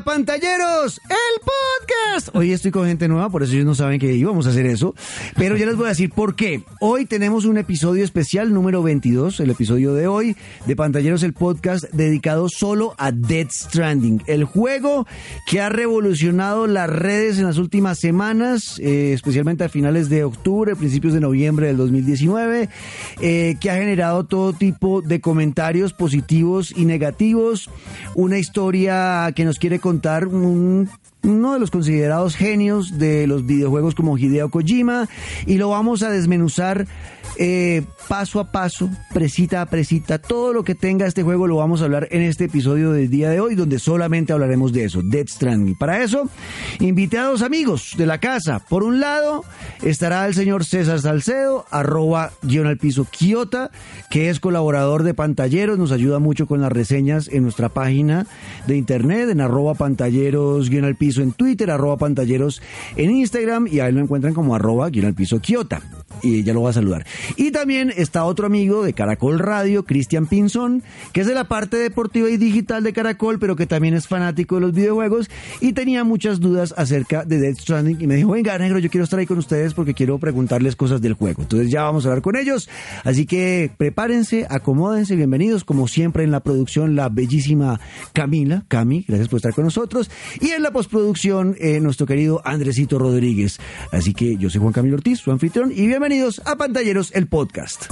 Pantalleros, el Hoy estoy con gente nueva, por eso ellos no saben que íbamos a hacer eso, pero ya les voy a decir por qué. Hoy tenemos un episodio especial número 22, el episodio de hoy de Pantalleros, el podcast dedicado solo a Dead Stranding, el juego que ha revolucionado las redes en las últimas semanas, eh, especialmente a finales de octubre, principios de noviembre del 2019, eh, que ha generado todo tipo de comentarios positivos y negativos una historia que nos quiere contar un uno de los considerados genios de los videojuegos como Hideo Kojima y lo vamos a desmenuzar eh, paso a paso, presita a presita, todo lo que tenga este juego lo vamos a hablar en este episodio del día de hoy donde solamente hablaremos de eso, Dead Stranding. Para eso, invité a dos amigos de la casa. Por un lado estará el señor César Salcedo, arroba guion al piso Kiota, que es colaborador de Pantalleros, nos ayuda mucho con las reseñas en nuestra página de internet, en arroba pantalleros guion al piso en Twitter, arroba pantalleros en Instagram y ahí lo encuentran como arroba guion al piso Kiota. Y ya lo va a saludar. Y también está otro amigo de Caracol Radio, Cristian Pinzón, que es de la parte deportiva y digital de Caracol, pero que también es fanático de los videojuegos y tenía muchas dudas acerca de Dead Stranding y me dijo, venga negro, yo quiero estar ahí con ustedes porque quiero preguntarles cosas del juego. Entonces ya vamos a hablar con ellos. Así que prepárense, acomódense, bienvenidos. Como siempre en la producción, la bellísima Camila, Cami, gracias por estar con nosotros. Y en la postproducción, producción eh, nuestro querido Andresito Rodríguez. Así que yo soy Juan Camilo Ortiz, su anfitrión, y bienvenidos a Pantalleros, el podcast.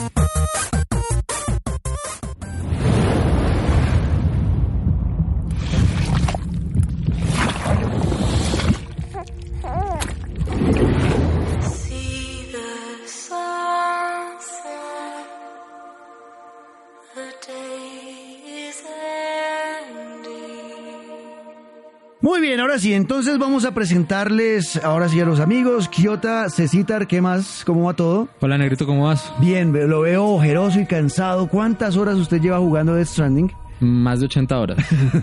Ahora sí, entonces vamos a presentarles ahora sí a los amigos. Kiota, Cecitar, ¿qué más? ¿Cómo va todo? Hola Negrito, ¿cómo vas? Bien, lo veo ojeroso y cansado. ¿Cuántas horas usted lleva jugando Death Stranding? Más de 80 horas.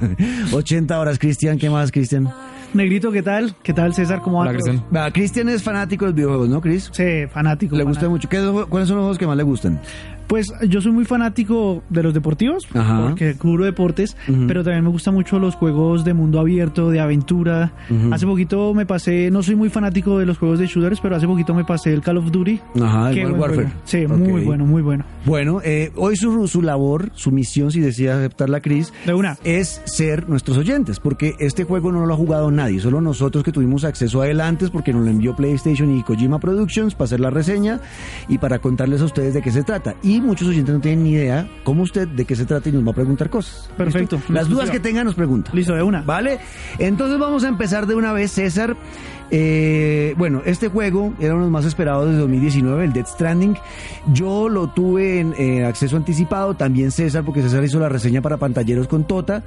80 horas, Cristian, ¿qué más, Cristian? Negrito, ¿qué tal? ¿Qué tal, César? ¿Cómo va? Cristian. Cristian es fanático de los videojuegos, ¿no, Cris? Sí, fanático. Le gusta mucho. ¿Qué, ¿Cuáles son los juegos que más le gustan? Pues yo soy muy fanático de los deportivos, porque cubro deportes, pero también me gustan mucho los juegos de mundo abierto, de aventura. Hace poquito me pasé, no soy muy fanático de los juegos de shooters, pero hace poquito me pasé el Call of Duty. Ajá, el Warfare. Sí, muy bueno, muy bueno. Bueno, eh, hoy su, su labor, su misión, si decía aceptar la Cris, de una. es ser nuestros oyentes, porque este juego no lo ha jugado nadie, solo nosotros que tuvimos acceso a él antes, porque nos lo envió PlayStation y Kojima Productions para hacer la reseña y para contarles a ustedes de qué se trata. Y muchos oyentes no tienen ni idea cómo usted de qué se trata y nos va a preguntar cosas. Perfecto. Las dudas que tengan nos pregunta. Listo, de una. ¿Vale? Entonces vamos a empezar de una vez, César. Eh, bueno, este juego era uno de los más esperados de 2019, el Dead Stranding. Yo lo tuve en eh, acceso anticipado, también César, porque César hizo la reseña para pantalleros con Tota.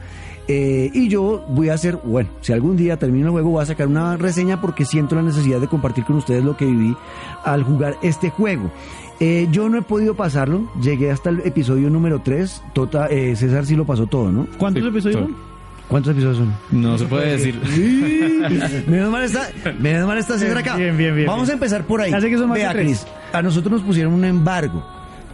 Eh, y yo voy a hacer, bueno, si algún día termino el juego, voy a sacar una reseña porque siento la necesidad de compartir con ustedes lo que viví al jugar este juego. Eh, yo no he podido pasarlo, llegué hasta el episodio número 3, tota, eh, César sí lo pasó todo, ¿no? ¿Cuántos episodios son? ¿Cuántos episodios son? No se puede decir. menos mal está, menos mal está César acá. Bien, bien, bien. Vamos a empezar por ahí. Hace que son más Vea. Cris, a nosotros nos pusieron un embargo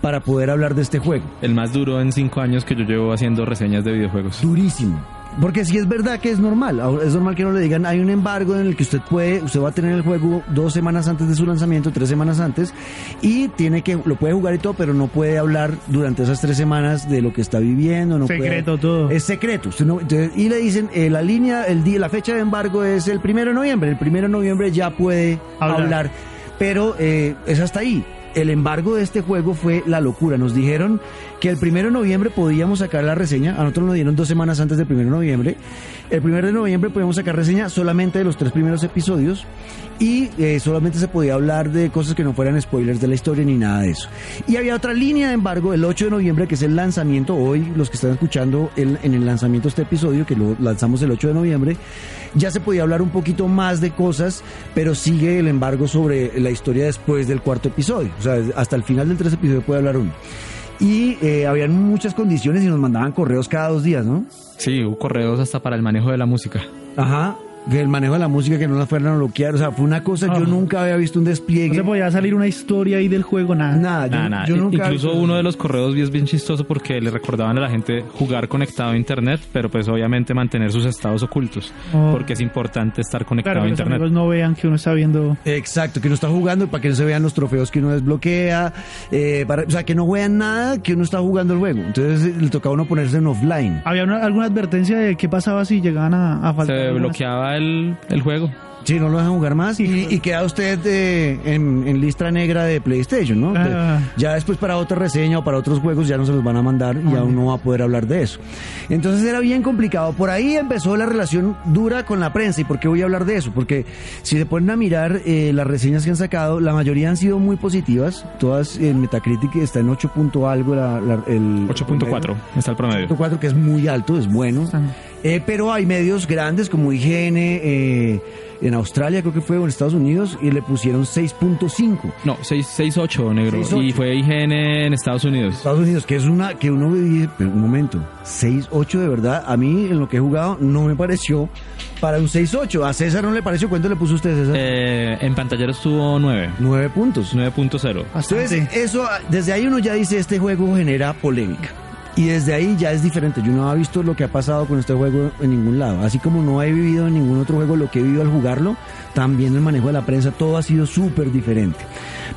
para poder hablar de este juego. El más duro en cinco años que yo llevo haciendo reseñas de videojuegos. Durísimo. Porque si es verdad que es normal, es normal que no le digan, hay un embargo en el que usted puede, usted va a tener el juego dos semanas antes de su lanzamiento, tres semanas antes, y tiene que, lo puede jugar y todo, pero no puede hablar durante esas tres semanas de lo que está viviendo, no Secreto puede- todo. Es secreto. Usted no- entonces, y le dicen, eh, la línea, el día, la fecha de embargo es el primero de noviembre. El primero de noviembre ya puede Hablar. hablar, pero eh, es hasta ahí. El embargo de este juego fue la locura. Nos dijeron que el primero de noviembre podíamos sacar la reseña. A nosotros nos dieron dos semanas antes del primero de noviembre. El primero de noviembre podíamos sacar reseña solamente de los tres primeros episodios y eh, solamente se podía hablar de cosas que no fueran spoilers de la historia ni nada de eso. Y había otra línea de embargo el 8 de noviembre, que es el lanzamiento. Hoy, los que están escuchando el- en el lanzamiento de este episodio, que lo lanzamos el 8 de noviembre, ya se podía hablar un poquito más de cosas, pero sigue el embargo sobre la historia después del cuarto episodio. O sea, hasta el final del tercer episodio puede hablar uno. Y eh, habían muchas condiciones y nos mandaban correos cada dos días, ¿no? Sí, hubo correos hasta para el manejo de la música. Ajá. Que el manejo de la música que no la fueran a bloquear, o sea, fue una cosa, yo Ah. nunca había visto un despliegue. No se podía salir una historia ahí del juego, nada. Nada, yo, Nada, nada. yo nunca Incluso uno de los correos es bien chistoso porque le recordaban a la gente jugar conectado a internet, pero pues obviamente mantener sus estados ocultos, Oh. porque es importante estar conectado Claro, a que los internet. amigos no vean que uno está viendo. Exacto, que uno está jugando para que no se vean los trofeos que uno desbloquea, eh, para, o sea, que no vean nada que uno está jugando el juego. Entonces eh, le tocaba a uno ponerse en offline. ¿Había una- alguna advertencia de qué pasaba si llegaban a, a faltar? Se bloqueaba el, el juego. Sí, no lo dejan jugar más y, y queda usted eh, en, en lista negra de PlayStation, ¿no? Ah. Ya después para otra reseña o para otros juegos ya no se los van a mandar y ya uno va a poder hablar de eso. Entonces era bien complicado. Por ahí empezó la relación dura con la prensa. ¿Y por qué voy a hablar de eso? Porque si se ponen a mirar eh, las reseñas que han sacado, la mayoría han sido muy positivas. Todas en Metacritic está en 8 punto algo. La, la- el 8.4 está el promedio. 8.4 que es muy alto, es bueno. Eh, pero hay medios grandes como IGN eh, en Australia, creo que fue, o en Estados Unidos, y le pusieron 6.5. No, 6 6.8, negro. 6.8. Y fue IGN en Estados Unidos. Estados Unidos, que es una que uno dice, pero un momento, 6.8 de verdad, a mí en lo que he jugado no me pareció para un 6.8. A César no le pareció, ¿cuánto le puso usted, César? Eh, en pantallero estuvo 9. 9 puntos. 9.0. Entonces, eso, desde ahí uno ya dice, este juego genera polémica. Y desde ahí ya es diferente. Yo no he visto lo que ha pasado con este juego en ningún lado. Así como no he vivido en ningún otro juego lo que he vivido al jugarlo, también el manejo de la prensa, todo ha sido súper diferente.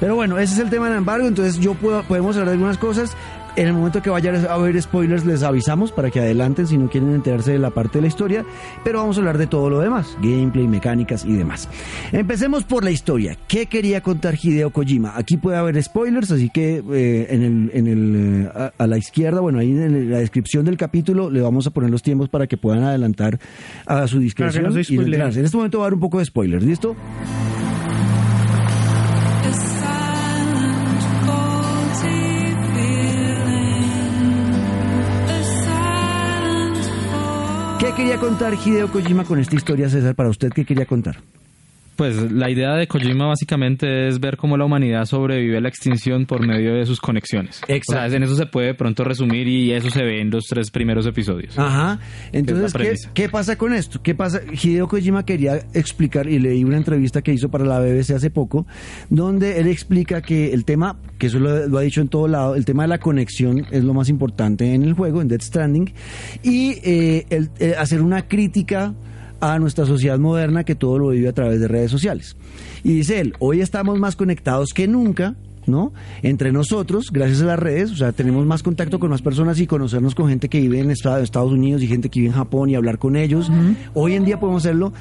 Pero bueno, ese es el tema del embargo. Entonces yo puedo, podemos hablar de algunas cosas. En el momento que vaya a haber spoilers les avisamos para que adelanten si no quieren enterarse de la parte de la historia, pero vamos a hablar de todo lo demás, gameplay, mecánicas y demás. Empecemos por la historia. ¿Qué quería contar Hideo Kojima? Aquí puede haber spoilers, así que eh, en el, en el, eh, a, a la izquierda, bueno, ahí en la descripción del capítulo le vamos a poner los tiempos para que puedan adelantar a su discreción Claro no y no. En este momento va a haber un poco de spoilers, ¿listo? Quería contar Hideo Kojima con esta historia, César? Para usted, ¿qué quería contar? Pues la idea de Kojima básicamente es ver cómo la humanidad sobrevive a la extinción por medio de sus conexiones. Exacto. O sea, en eso se puede de pronto resumir y eso se ve en los tres primeros episodios. Ajá. Entonces, ¿qué, pasa con esto? ¿Qué pasa? Hideo Kojima quería explicar, y leí una entrevista que hizo para la BBC hace poco, donde él explica que el tema, que eso lo, lo ha dicho en todo lado, el tema de la conexión es lo más importante en el juego, en Death Stranding, y eh, el- eh, hacer una crítica a nuestra sociedad moderna que todo lo vive a través de redes sociales. Y dice él, hoy estamos más conectados que nunca, ¿no? Entre nosotros, gracias a las redes, o sea, tenemos más contacto con más personas y conocernos con gente que vive en Esta- Estados Unidos y gente que vive en Japón y hablar con ellos. Hoy en día podemos hacerlo.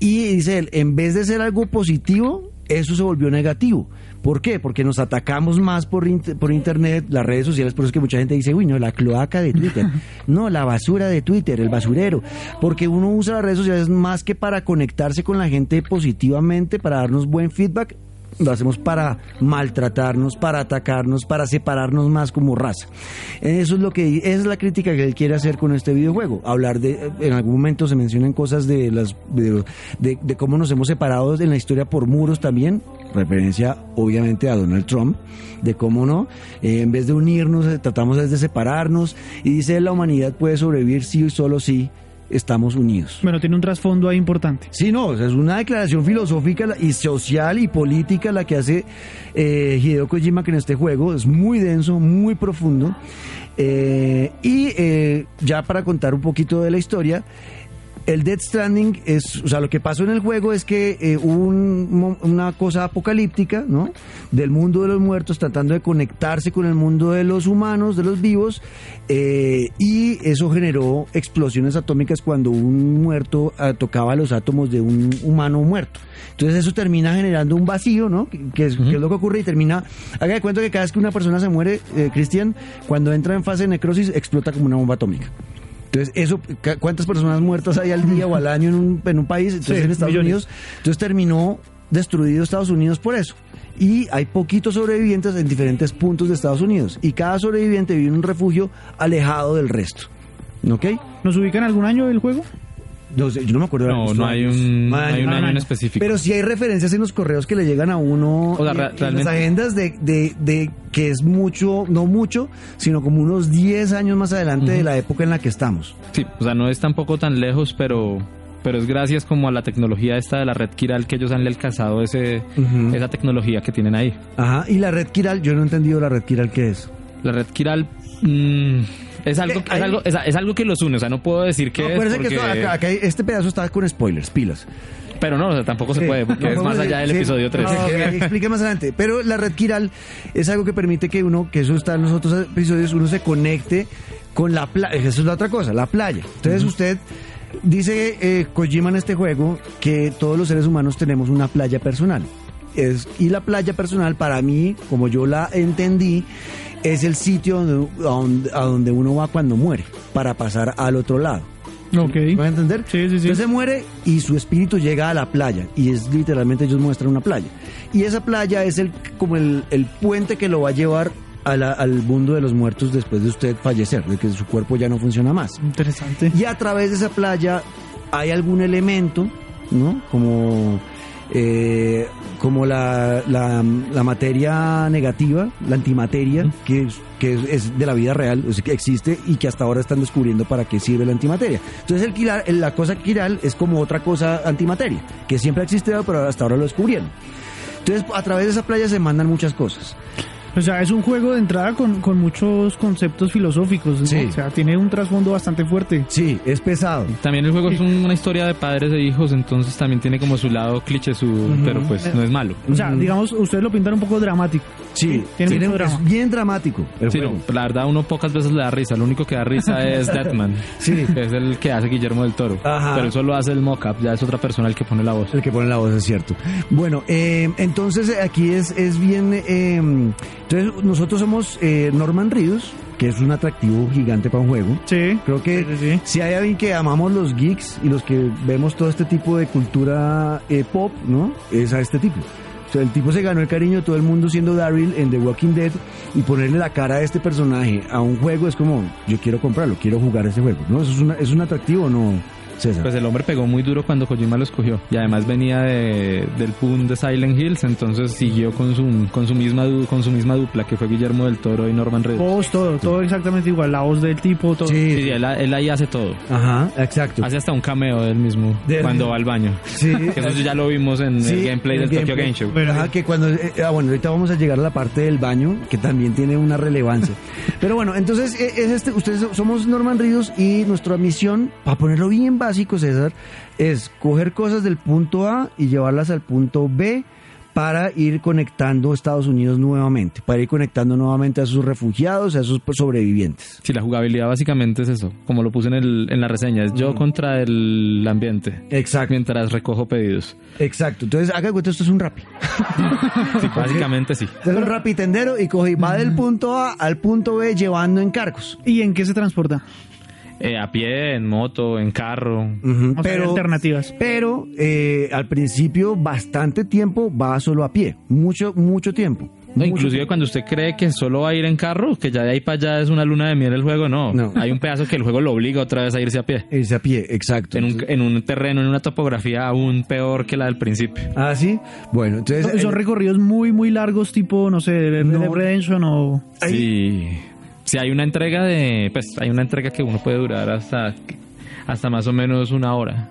Y dice él, en vez de ser algo positivo, eso se volvió negativo. ¿Por qué? Porque nos atacamos más por, int- por internet, las redes sociales, por eso es que mucha gente dice, uy, no, la cloaca de Twitter. No, la basura de Twitter, el basurero. Porque uno usa las redes sociales más que para conectarse con la gente positivamente, para darnos buen feedback, lo hacemos para maltratarnos, para atacarnos, para separarnos más como raza. Eso es lo que esa es la crítica que él quiere hacer con este videojuego. Hablar de en algún momento se mencionan cosas de las de, de- de cómo nos hemos separado en la historia por muros también, referencia obviamente a Donald Trump, de cómo no, Eh, en vez de unirnos eh, tratamos de separarnos y dice la humanidad puede sobrevivir sí y solo si estamos unidos. Bueno, tiene un trasfondo ahí importante. Sí, no, es una declaración filosófica y social y política la que hace eh, Hideo Kojima que en este juego es muy denso, muy profundo. Eh, y eh, ya para contar un poquito de la historia, el Death Stranding es, o sea, lo que pasó en el juego es que eh, hubo un una cosa apocalíptica, ¿no? Del mundo de los muertos tratando de conectarse con el mundo de los humanos, de los vivos, eh, y eso generó explosiones atómicas cuando un muerto ah, tocaba los átomos de un humano muerto. Entonces eso termina generando un vacío, ¿no? Que, es, es lo que ocurre y termina, haga de cuenta que cada vez que una persona se muere, eh, Cristian, cuando entra en fase de necrosis, explota como una bomba atómica. Entonces, eso, ¿cuántas personas muertas hay al día o al año en un, en un país? Entonces, Sí, en Estados millones. Unidos. Entonces, terminó destruido Estados Unidos por eso. Y hay poquitos sobrevivientes en diferentes puntos de Estados Unidos. Y cada sobreviviente vive en un refugio alejado del resto. ¿Ok? ¿Nos ubican algún año del juego? No sé, yo no me acuerdo. de No, no hay un, No hay un año. en específico. Pero sí hay referencias en los correos que le llegan a uno O sea, en las agendas de, de, de que es mucho, no mucho, sino como unos 10 años más adelante de la época en la que estamos. Sí, o sea, no es tampoco tan lejos, pero pero es gracias como a la tecnología esta de la red Kiral que ellos han alcanzado ese, esa tecnología que tienen ahí. Ajá, y la red Kiral, yo no he entendido la red Kiral qué es. La red Kiral mm, es, algo, ¿Qué? es, algo, es, es algo que los une, o sea, no puedo decir que No, es acuérdense que porque- esto- acá- acá este pedazo está con spoilers, pilas. Pero no, o sea, tampoco se Sí. puede, porque No, es más allá del decir- episodio sí, 3. no, que explique más adelante. Pero la red Kiral es algo que permite que uno, que eso está en los otros episodios, uno se conecte con la playa. Eso es la otra cosa, la playa. Entonces usted dice eh, Kojima en este juego que todos los seres humanos tenemos una playa personal. Es, y la playa personal para mí, como yo la entendí, es el sitio donde, a donde, a donde uno va cuando muere, para pasar al otro lado. Ok. ¿Me a entender? Sí, sí, sí. Entonces se muere y su espíritu llega a la playa y es literalmente ellos muestran una playa. Y esa playa es el como el, el puente que lo va a llevar a la- al mundo de los muertos después de usted fallecer, de que su cuerpo ya no funciona más. Interesante. Y a través de esa playa hay algún elemento, ¿no? Como, eh, como la, la, la materia negativa, la antimateria, que, es- que es, de la vida real, o sea, que existe y que hasta ahora están descubriendo para qué sirve la antimateria. Entonces el quiral, la cosa quiral es como otra cosa antimateria, que siempre ha existido, pero hasta ahora lo descubrieron. Entonces a través de esa playa se mandan muchas cosas. O sea, es un juego de entrada con, con muchos conceptos filosóficos, ¿no? Sí. O sea, tiene un trasfondo bastante fuerte. Sí, es pesado. También el juego es un- una historia de padres e hijos, entonces también tiene como su lado cliché, su, pero pues no es malo. O sea, digamos, ustedes lo pintan un poco dramático. Sí, Tiene tiene- mucho drama. es bien dramático. El Sí, juego. no, la verdad uno pocas veces le da risa, lo único que da risa es Deadman, Sí. que es el que hace Guillermo del Toro, Ajá. pero eso lo hace el mockup, ya es otra persona el que pone la voz. El que pone la voz, es cierto. Bueno, eh, entonces aquí es, es bien... eh, entonces nosotros somos eh, Norman Reedus, que es un atractivo gigante para un juego. Sí. Creo que Sí, sí, sí. si hay alguien que amamos los geeks y los que vemos todo este tipo de cultura eh, pop, ¿no? Es a este tipo. El tipo se ganó el cariño de todo el mundo siendo Daryl en The Walking Dead y ponerle la cara a este personaje a un juego es como, yo quiero comprarlo, quiero jugar ese juego, ¿no? ¿Eso es, una- es un atractivo no, César? Pues el hombre pegó muy duro cuando Kojima lo escogió y además venía de, del boom de Silent Hills, entonces siguió con su, con su misma con su misma dupla que fue Guillermo del Toro y Norman Reedus. Voz, todo, todo exactamente igual. La voz del tipo, todo. Sí, Sí, él, él ahí hace todo. Ajá, exacto. Hace hasta un cameo del mismo De- cuando va al baño. Sí. Que eso ya lo vimos en Sí, el gameplay el del Tokyo. Game Show. Bueno, ajá, que cuando, eh, ah, bueno, ahorita vamos a llegar a la parte del baño, que también tiene una relevancia. Pero bueno, entonces, eh, es este, ustedes somos Norman Ríos y nuestra misión, para ponerlo bien básico, César, es coger cosas del punto A y llevarlas al punto B para ir conectando Estados Unidos nuevamente, para ir conectando nuevamente a sus refugiados, a sus sobrevivientes. Sí, la jugabilidad básicamente es eso, como lo puse en, el, en la reseña, es yo contra el ambiente. Exacto. Mientras recojo pedidos. Exacto. Entonces, haga de cuenta, esto es un rap. Sí, básicamente sí. Es un rapitendero y coge, va del punto A al punto B llevando encargos. ¿Y en qué se transporta? Eh, a pie, en moto, en carro. Ujú, O sea, hay alternativas. Pero eh, al principio bastante tiempo va solo a pie, mucho mucho tiempo. No, inclusive cuando usted cree que solo va a ir en carro, que ya de ahí para allá es una luna de miel el juego, no. No. Hay un pedazo que el juego lo obliga otra vez a irse a pie. Irse a pie, exacto. En un, en un terreno, en una topografía aún peor que la del principio. Ah, sí. Bueno, entonces Son, son el- recorridos muy, muy largos, tipo, no sé, Red No. Redemption o... Ahí- Sí, hay una entrega de. Pues hay una entrega que uno puede durar hasta, hasta más o menos una hora.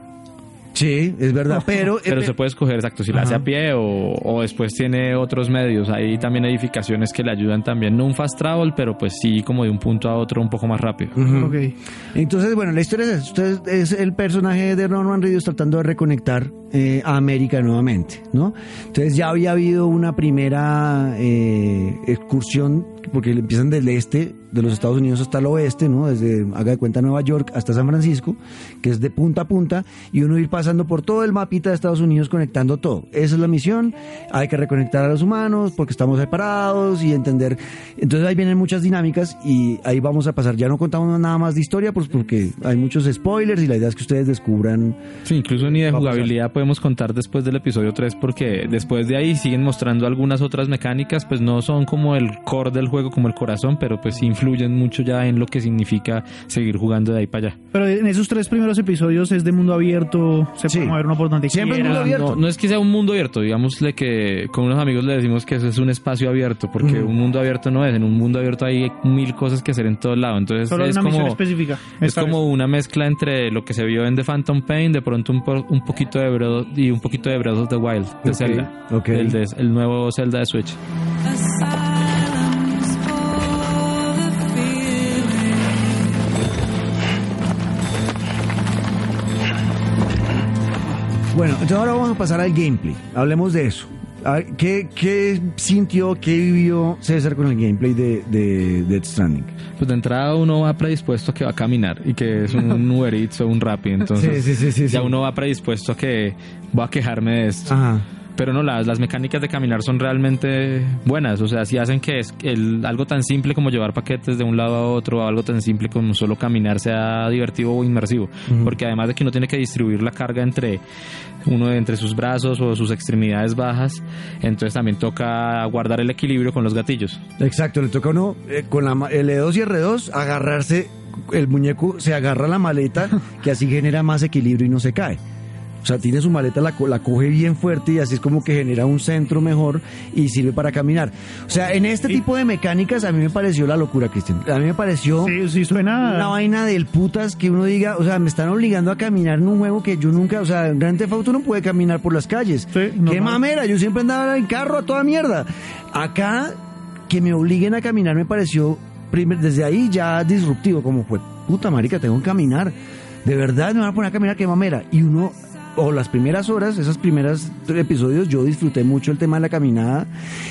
sí, es verdad, pero Pero eh, se puede escoger exacto si la hace a pie o, o después tiene otros medios. Hay también edificaciones que le ayudan también. No un fast travel, pero pues sí como de un punto a otro un poco más rápido. ujú. Ok. Entonces, bueno, la historia es, esa. Usted es el personaje de Norman Reedus tratando de reconectar eh, a América nuevamente, ¿no? Entonces ya había habido una primera eh, excursión, porque empiezan del este de los Estados Unidos hasta el oeste, ¿no? Desde, haga de cuenta, Nueva York hasta San Francisco, que es de punta a punta, y uno ir pasando por todo el mapita de Estados Unidos conectando todo. Esa es la misión, hay que reconectar a los humanos porque estamos separados y entender. Entonces ahí vienen muchas dinámicas y ahí vamos a pasar. Ya no contamos nada más de historia, pues porque hay muchos spoilers y la idea es que ustedes descubran. Sí, incluso ni de jugabilidad podemos contar después del episodio 3 porque después de ahí siguen mostrando algunas otras mecánicas, pues no son como el core del juego, como el corazón, pero pues influyen mucho ya en lo que significa seguir jugando de ahí para allá. Pero en esos tres primeros episodios es de mundo abierto, se Sí. puede mover uno por donde Siempre es quiera. mundo abierto. No, no es que sea un mundo abierto, digámosle que con unos amigos le decimos que eso es un espacio abierto, porque Ujú. un mundo abierto no es, en un mundo abierto hay mil cosas que hacer en todo lado, entonces Solo es una misión como... específica. Es como vez. una mezcla entre lo que se vio en The Phantom Pain, de pronto un, un poquito de Breath y un poquito de Breath of the Wild, de Ok, Zelda, ok. El, de- el nuevo Zelda de Switch. Bueno, entonces ahora vamos a pasar al gameplay. Hablemos de eso. A ver, ¿qué, qué sintió, qué vivió César con el gameplay de, de Death Stranding? Pues de entrada uno va predispuesto a que va a caminar y que es un Uber Eats o un Rappi, entonces Sí, sí, sí, ya uno va predispuesto a que voy a quejarme de esto. Ajá. Pero no, las, las mecánicas de caminar son realmente buenas. O sea, si hacen que es el, algo tan simple como llevar paquetes de un lado a otro, o algo tan simple como solo caminar sea divertido o inmersivo. Porque además de que uno tiene que distribuir la carga entre uno entre sus brazos o sus extremidades bajas, entonces también toca guardar el equilibrio con los gatillos. Exacto, le toca a uno eh, con la ma- L2 y R2 agarrarse, el muñeco se agarra la maleta, que así genera más equilibrio y no se cae. O sea, tiene su maleta, la, la coge bien fuerte y así es como que genera un centro mejor y sirve para caminar. O sea, en este tipo de mecánicas a mí me pareció la locura, Cristian. A mí me pareció Sí, sí, suena. una vaina del putas que uno diga, o sea, me están obligando a caminar en un juego que yo nunca, o sea, en Grand Theft Auto no puede caminar por las calles. Sí, Qué mamera, yo siempre andaba en carro a toda mierda. Acá, que me obliguen a caminar me pareció, primer- desde ahí ya disruptivo, como fue, puta marica, tengo que caminar. De verdad me van a poner a caminar, qué mamera. Y uno, o las primeras horas, esos primeros episodios, yo disfruté mucho el tema de la caminada.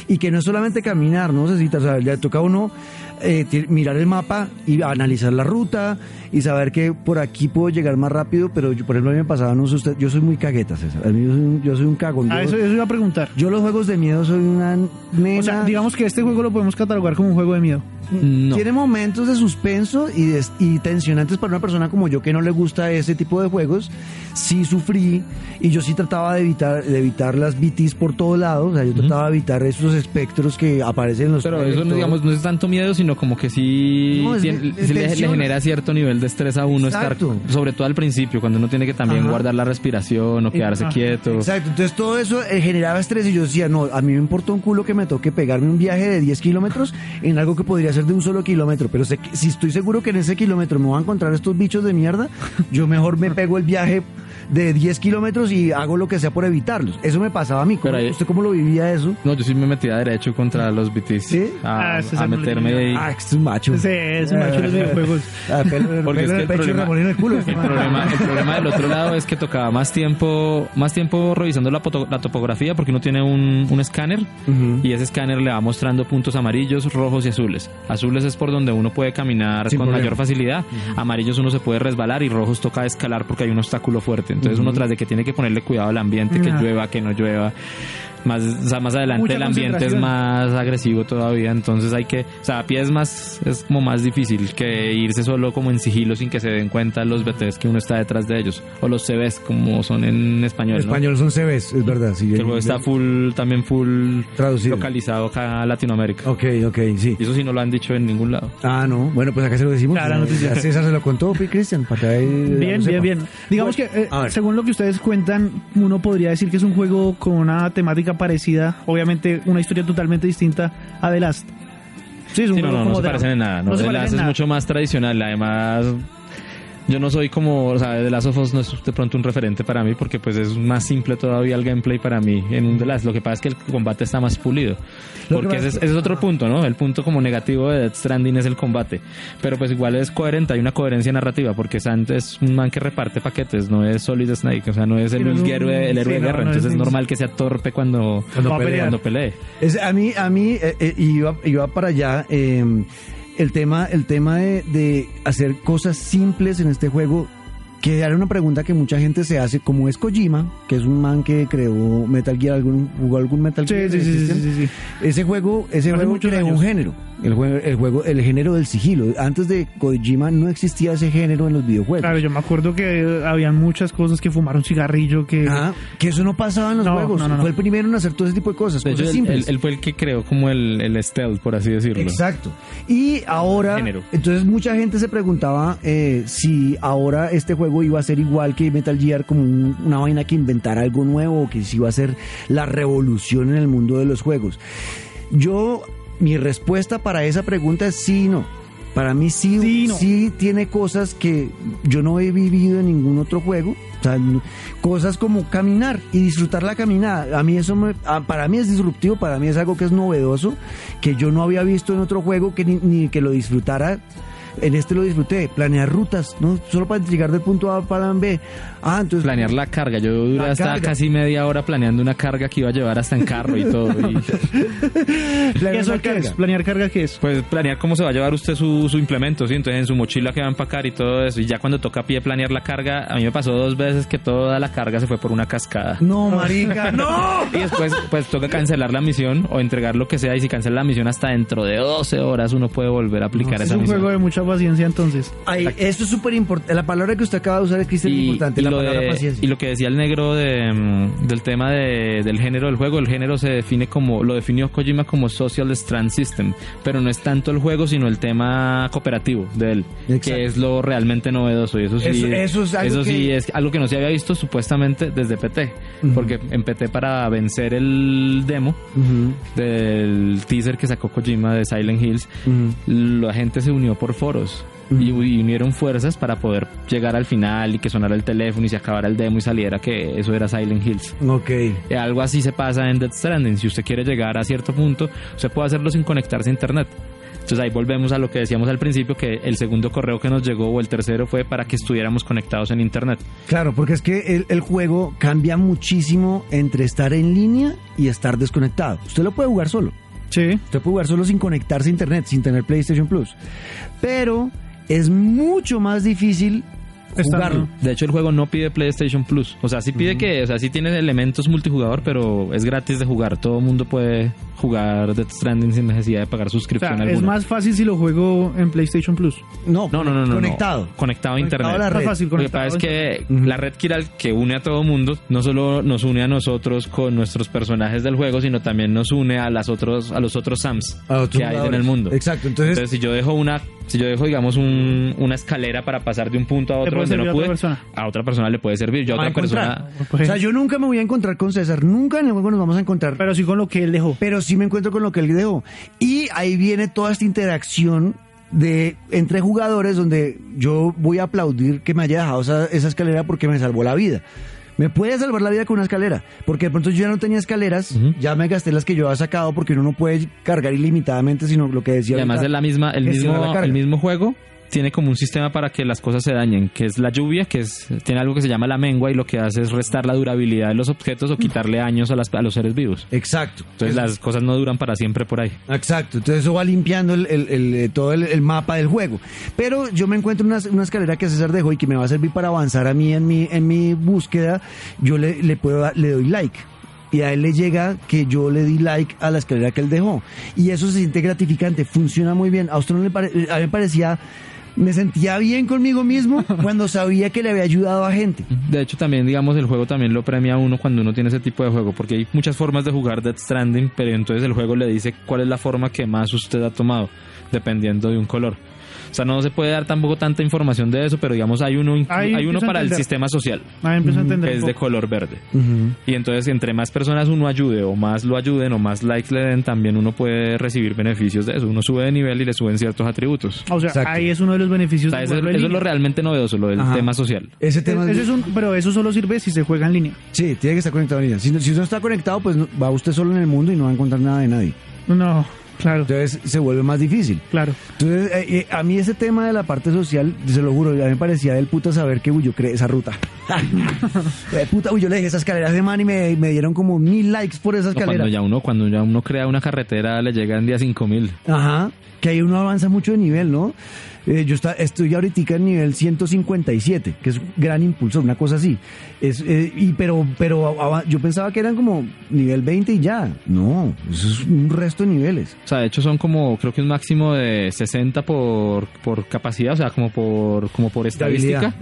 Y que no es solamente caminar, no necesita, o sea, le toca a uno eh, mirar el mapa y analizar la ruta y saber que por aquí puedo llegar más rápido, pero yo, por ejemplo, a mí me pasaba, no sé usted, yo soy muy cagueta, César. A mí yo soy un, yo soy un cagón. Ah, Yo- eso, eso iba a preguntar. yo los juegos de miedo soy una nena. O sea, digamos que este juego lo podemos catalogar como un juego de miedo. No. Tiene momentos de suspenso y, de- y tensionantes para una persona como yo que no le gusta ese tipo de juegos. Sí sufrí y yo sí trataba de evitar, de evitar las BTs por todos lados. O sea, yo trataba de evitar esos espectros que aparecen en los Pero eso, no, digamos, no es tanto miedo, sino como que sí No, es tiene- sí le, le genera cierto nivel de estrés a uno Exacto. estar, sobre todo al principio, cuando uno tiene que también Ajá. guardar la respiración o quedarse Ah, quieto. Exacto, entonces todo eso eh, generaba estrés y yo decía, no, a mí me importa un culo que me toque pegarme un viaje de 10 kilómetros en algo que podría ser de un solo kilómetro, pero sé que- si estoy seguro que en ese kilómetro me voy a encontrar estos bichos de mierda, yo mejor me pego el viaje de 10 kilómetros y hago lo que sea por evitarlos. Eso me pasaba a mí. ¿Cómo- Pero ahí- ¿Usted cómo lo vivía eso? No, yo sí me metía derecho contra los BTs. ¿Sí? A, Ah, a meterme ahí. Ah, es un macho. Sí, es un macho de los videojuegos. Ah, Porque es que el el pecho y problema- en el culo. El problema, el problema del otro lado es que tocaba más tiempo, más tiempo revisando la, poto- la topografía porque uno tiene un, un escáner y ese escáner le va mostrando puntos amarillos, rojos y azules. Azules es por donde uno puede caminar Sin con problema. mayor facilidad. Amarillos uno se puede resbalar y rojos toca escalar porque hay un obstáculo fuerte. Entonces uno tras de que tiene que ponerle cuidado al ambiente, que llueva, que no llueva. Más, o sea, más adelante Mucha el ambiente es más agresivo todavía, entonces hay que, o sea, a pie es más, es como más difícil que irse solo como en sigilo sin que se den cuenta los BTs que uno está detrás de ellos, o los CBs como son en español, En ¿no? español son CVs, es verdad. Sí, Que luego está full, también full Traducido. localizado acá a Latinoamérica. Ok, ok, sí. Y eso sí no lo han dicho en ningún lado. Ah, no. Bueno, pues acá se lo decimos. Clara noticia. A César se lo contó, Pi Cristian, para que ahí Bien, bien, bien. Digamos Bueno, que, eh, según lo que ustedes cuentan, uno podría decir que es un juego con una temática parecida, obviamente una historia totalmente distinta a The Last. Sí, es un Sí, no, no, no se parecen en nada. No, no The Last es nada. mucho más tradicional. Además, yo no soy como, o sea, The Last of Us no es de pronto un referente para mí porque pues es más simple todavía el gameplay para mí en un The Last. Lo que pasa es que el combate está más pulido. Lo Porque ese es, es que- ese es otro punto, ¿no? El punto como negativo de Death Stranding es el combate. Pero pues igual es coherente, hay una coherencia narrativa porque Sant es un man que reparte paquetes, no es Solid Snake, o sea, no es el, un- héroe, el héroe sí, de guerra. no entonces es normal que sea torpe cuando, Cuando pelear. cuando pelee. Es, a mí, a mí eh, eh, iba, iba para allá eh, el tema, el tema de, de hacer cosas simples en este juego que era una pregunta que mucha gente se hace, como es Kojima, que es un man que creó Metal Gear, algún, jugó algún Metal Sí, Gear. sí, sí, sí, sí, sí. Ese juego, ese Hace juego creó un género, el juego, el juego, el género del sigilo. Antes de Kojima no existía ese género en los videojuegos. Claro, yo me acuerdo que eh, habían muchas cosas que fumar un cigarrillo, que... Ah, que eso no pasaba en los No, juegos. no, no, no. Fue el primero en hacer todo ese tipo de cosas, De hecho, cosas él, simples. él- él fue el que creó como el, el stealth, por así decirlo. Exacto. Y ahora, Género. entonces mucha gente se preguntaba eh, si ahora este juego iba a ser igual que Metal Gear, como un- una vaina que inventara algo nuevo o que si iba a ser la revolución en el mundo de los juegos. Yo, mi respuesta para esa pregunta es sí y no. Para mí sí, Sí y no. sí tiene cosas que yo no he vivido en ningún otro juego. O sea, cosas como caminar y disfrutar la caminada. A mí eso me- para mí es disruptivo, para mí es algo que es novedoso, que yo no había visto en otro juego que ni, ni que lo disfrutara. En este lo disfruté, planear rutas, no solo para llegar del punto A para B. Ah, entonces Planear la carga. Yo duré hasta carga. casi media hora planeando una carga que iba a llevar hasta en carro y todo. Y, ¿Qué planear eso qué es? ¿Planear carga qué es? pues planear cómo se va a llevar usted su, su implemento, ¿sí? Entonces en su mochila que va a empacar y todo eso. Y ya cuando toca a pie planear la carga, a mí me pasó dos veces que toda la carga se fue por una cascada. No, marica, no. Y después, pues toca cancelar la misión o entregar lo que sea. Y si cancela la misión hasta dentro de 12 horas, uno puede volver a aplicar Es esa un misión. juego de mucha paciencia entonces. Ay, esto es súper importante. La palabra que usted acaba de usar es Cristian, es importante. la lo de- y lo que decía el negro de, mm, del tema de- del género del juego, el género se define como, lo definió Kojima como Social Strand System, pero no es tanto el juego, sino el tema cooperativo de él, Exacto. que es lo realmente novedoso. Y eso sí, Eso- eso es algo eso sí que- es algo que no se había visto supuestamente desde PT, porque en PT para vencer el demo Ujú, del teaser que sacó Kojima de Silent Hills, la gente se unió por foros y, unieron fuerzas para poder llegar al final y que sonara el teléfono y se acabara el demo y saliera que eso era Silent Hills. Ok. Eh, Algo así se pasa en Death Stranding. Si usted quiere llegar a cierto punto, usted puede hacerlo sin conectarse a internet. Entonces ahí volvemos a lo que decíamos al principio, que el segundo correo que nos llegó o el tercero fue para que estuviéramos conectados en internet. Claro, porque es que el, el juego cambia muchísimo entre estar en línea y estar desconectado. Usted lo puede jugar solo. Sí. Usted puede jugar solo sin conectarse a internet, sin tener PlayStation Plus. Pero es mucho más difícil jugarlo. De hecho, el juego no pide PlayStation Plus. O sea, sí pide que, o sea, sí tiene elementos multijugador, pero es gratis de jugar. Todo el mundo puede jugar Death Stranding sin necesidad de pagar O sea, suscripción es alguna. más fácil si lo juego en PlayStation Plus. No, No, no, no, no. Conectado. no. Conectado a internet. a la red. fácil Lo que pasa es que la red Kiral que une a todo mundo no solo nos une a nosotros con nuestros personajes del juego, sino también nos une a las otros a los otros Sams A otros que hay en el mundo. Exacto, entonces- si yo dejo una si yo dejo digamos un- una escalera para pasar de un punto a otro donde no a otra pude, persona. a otra persona le puede servir. Yo a a otra persona O sea, yo nunca me voy a encontrar con César. Nunca en el juego nos vamos a encontrar. Pero sí con lo que él dejó. pero sí me encuentro con lo que él dejó. Y ahí viene toda esta interacción de entre jugadores donde yo voy a aplaudir que me haya dejado esa, esa escalera porque me salvó la vida. Me puede salvar la vida con una escalera, porque de pronto yo ya no tenía escaleras, ya me gasté las que yo había sacado porque uno no puede cargar ilimitadamente, sino lo que decía. y además ahorita, es la misma el mismo el mismo juego tiene como un sistema para que las cosas se dañen, que es la lluvia, que es tiene algo que se llama la mengua y lo que hace es restar la durabilidad de los objetos o quitarle años a, las- a los seres vivos. Exacto. Entonces las cosas no duran para siempre por ahí. Exacto, entonces eso va limpiando el, el- el, eh, todo el, mapa del juego. Pero yo me encuentro una, una escalera que César dejó y que me va a servir para avanzar a mí en mi, en mi búsqueda. Yo le, le, puedo, le doy like. Y a él le llega que yo le di like a la escalera que él dejó. Y eso se siente gratificante, funciona muy bien. A usted no le pare- a mí me parecía, me sentía bien conmigo mismo cuando sabía que le había ayudado a gente. De hecho, también, digamos, el juego también lo premia a uno cuando uno tiene ese tipo de juego, porque hay muchas formas de jugar Death Stranding, pero entonces el juego le dice cuál es la forma que más usted ha tomado, dependiendo de un color. O sea, no se puede dar tampoco tanta información de eso, pero digamos, hay uno, Ahí hay uno para el sistema social, Ahí empiezo a entender. que es de color verde. Y entonces, entre más personas uno ayude, o más lo ayuden, o más likes le den, también uno puede recibir beneficios de eso. Uno sube de nivel y le suben ciertos atributos. O sea, Exacto. ahí es uno de los O beneficios sea, eso, en eso es lo realmente novedoso, lo del Ajá. tema social. Ese tema Ese es un- pero eso solo sirve si se juega en línea. Sí, tiene que estar conectado en línea. Si, no- si no está conectado, pues no- va usted solo en el mundo y no va a encontrar nada de nadie. No, claro, Entonces se vuelve más difícil. claro. Entonces, eh, eh, a mí ese tema de la parte social, se lo juro, a mí me parecía del puta saber que uy, yo creé esa ruta. Eh, puta, uy, yo le dejé esa escalera de man y me, me dieron como mil likes por esa No, escalera. cuando ya uno cuando ya uno crea una carretera le llegan día 5000 Ajá, que ahí uno avanza mucho de nivel, ¿no? Eh, yo está, estoy ahorita en nivel 157, que es gran impulsor, una cosa así. Es, eh, y pero, pero yo pensaba que eran como nivel 20 y ya. No, eso es un resto de niveles. O sea, de hecho son como, creo que un máximo de 60 por, por capacidad, o sea, como por, como por estadística.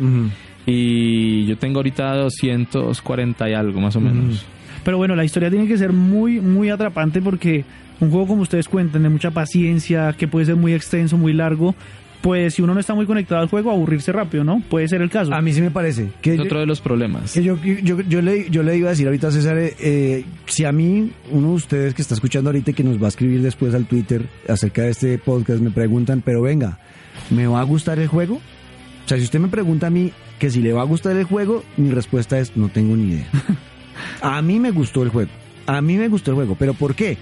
Y yo tengo ahorita 240 y algo, más o menos. Pero bueno, la historia tiene que ser muy, muy atrapante porque un juego como ustedes cuentan, de mucha paciencia, que puede ser muy extenso, muy largo, pues si uno no está muy conectado al juego, aburrirse rápido, ¿no? Puede ser el caso. A mí sí me parece. Que Es yo- otro de los problemas. Que yo, yo, yo, le, yo le iba a decir ahorita a César, eh, eh, si a mí, uno de ustedes que está escuchando ahorita y que nos va a escribir después al Twitter acerca de este podcast, me preguntan, pero venga, ¿me va a gustar el juego? O sea, si usted me pregunta a mí que si le va a gustar el juego, mi respuesta es no tengo ni idea. A mí me gustó el juego. A mí me gustó el juego. ¿Pero por qué?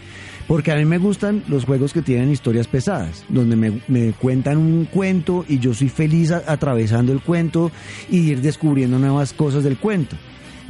Porque a mí me gustan los juegos que tienen historias pesadas, donde me, cuentan un cuento y yo soy feliz atravesando el cuento y ir descubriendo nuevas cosas del cuento.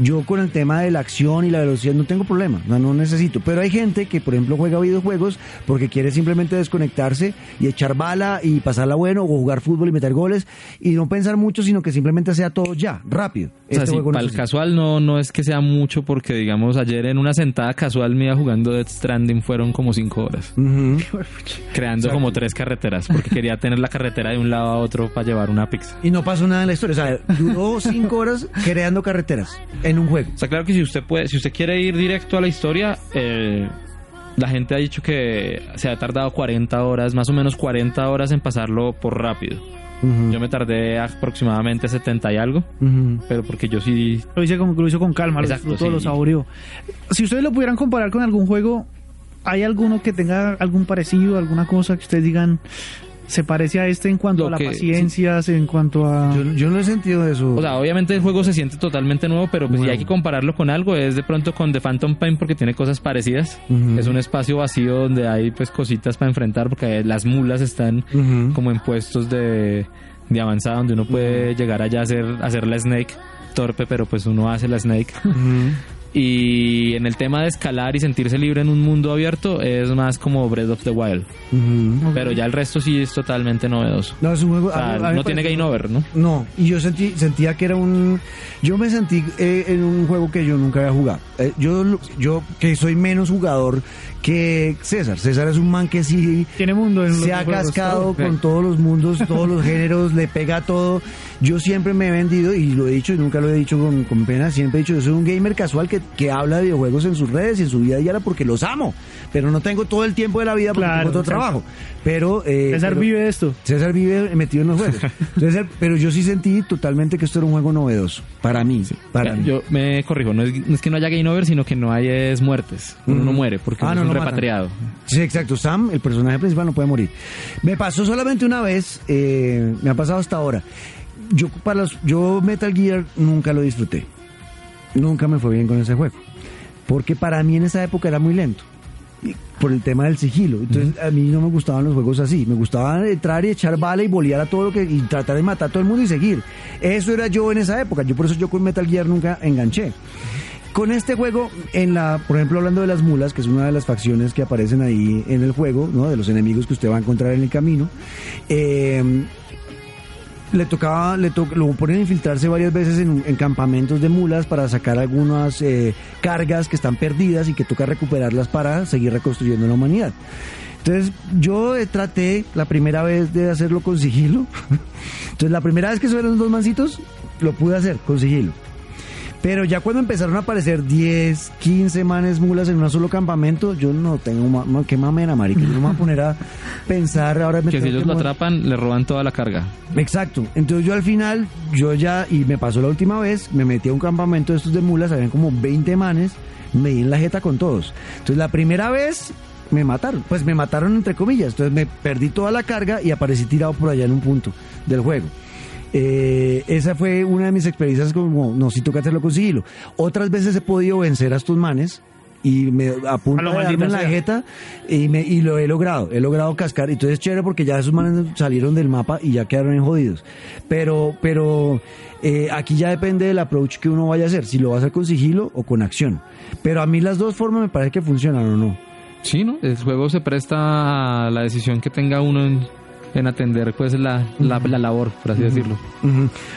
Yo con el tema de la acción y la velocidad no tengo problema, no, no necesito. Pero hay gente que, por ejemplo, juega videojuegos porque quiere simplemente desconectarse y echar bala y pasarla bueno o jugar fútbol y meter goles y no pensar mucho, sino que simplemente sea todo ya, rápido. O sea, Este sí, juego no para es el casual no, no es que sea mucho porque, digamos, ayer en una sentada casual mía jugando Death Stranding fueron como cinco horas. Creando como tres carreteras porque quería tener la carretera de un lado a otro para llevar una pizza. Y no pasó nada en la historia. O sea, duró cinco horas creando carreteras en un juego. O sea, claro que si usted puede, si usted quiere ir directo a la historia, eh, la gente ha dicho que se ha tardado 40 horas, más o menos 40 horas en pasarlo por rápido. Yo me tardé aproximadamente 70 y algo, pero porque yo sí Lo hice con, lo hizo con calma, Exacto, lo disfrutó, sí. lo saboreó. Si ustedes lo pudieran comparar con algún juego, ¿hay alguno que tenga algún parecido, alguna cosa que ustedes digan se parece a este en cuanto Lo a la que- paciencia, en cuanto a... Yo, yo no he sentido eso. O sea, obviamente el juego se siente totalmente nuevo, pero pues si Nuevo. hay que compararlo con algo, es de pronto con The Phantom Pain porque tiene cosas parecidas. Es un espacio vacío donde hay pues cositas para enfrentar porque las mulas están como en puestos de, de avanzada donde uno puede llegar allá a hacer, hacer la Snake torpe, pero pues uno hace la Snake. Y en el tema de escalar y sentirse libre en un mundo abierto es más como Breath of the Wild. Pero ya el resto sí es totalmente novedoso. No, es un juego. O sea, a mí- a mí no tiene game over, ¿no? No, y yo sentí, sentía que era un... Yo me sentí eh, en un juego que yo nunca había jugado. Eh, yo, yo que soy menos jugador que César. César es un man que sí Tiene mundo en se ha cascado todo. con todos los mundos, todos los géneros, le pega a todo. Yo siempre me he vendido, y lo he dicho y nunca lo he dicho con, con pena, siempre he dicho, yo soy un gamer casual que, que habla de videojuegos en sus redes y en su vida diaria porque los amo. Pero no tengo todo el tiempo de la vida porque Claro, tengo otro trabajo. Pero, eh, César pero- vive esto. César vive metido en los juegos. César, pero yo sí sentí totalmente que esto era un juego novedoso. Para mí, para mí. Yo me corrijo, no es, no es que no haya game over, sino que no hay es muertes. Uno no muere porque Ah, uno no, es un lo matan. repatriado. Sí, exacto. Sam, el personaje principal, no puede morir. Me pasó solamente una vez, eh, me ha pasado hasta ahora. Yo, para los, yo Metal Gear nunca lo disfruté. Nunca me fue bien con ese juego. Porque para mí en esa época era muy lento. Y por el tema del sigilo. Entonces a mí no me gustaban los juegos así. Me gustaba entrar y echar bala y bolear a todo lo que... y tratar de matar a todo el mundo y seguir. Eso era yo en esa época. Yo por eso yo con Metal Gear nunca enganché. Con este juego, por ejemplo, hablando de las mulas, que es una de las facciones que aparecen ahí en el juego. De los enemigos que usted va a encontrar en el camino. eh, le tocaba, le to- lo ponen infiltrarse varias veces en, en campamentos de mulas para sacar algunas eh, cargas que están perdidas y que toca recuperarlas para seguir reconstruyendo la humanidad. Entonces yo eh, traté la primera vez de hacerlo con sigilo. Entonces la primera vez que subieron dos mancitos, lo pude hacer con sigilo. Pero ya cuando empezaron a aparecer 10, 15 manes mulas en un solo campamento, yo no tengo ma- qué mamera, marica. Yo no me voy a poner a pensar ahora me Que si ellos que lo atrapan, le roban toda la carga. Exacto. Entonces yo al final, yo ya, y me pasó la última vez, me metí a un campamento de estos de mulas, habían como 20 manes, me di en la jeta con todos. Entonces la primera vez me mataron, pues me mataron entre comillas, entonces me perdí toda la carga y aparecí tirado por allá en un punto del juego. Eh, esa fue una de mis experiencias como, no, si toca hacerlo con sigilo. Otras veces he podido vencer a estos manes y me a punto A darme en la jeta y, me, y lo he logrado, he logrado cascar. Entonces es chévere porque ya esos manes salieron del mapa y ya quedaron en jodidos. Pero, pero eh, aquí ya depende del approach que uno vaya a hacer, si lo va a hacer con sigilo o con acción. Pero a mí las dos formas me parece que funcionan o no. Sí, ¿no? El juego se presta a la decisión que tenga uno en, en atender pues la, la, la labor, por así decirlo.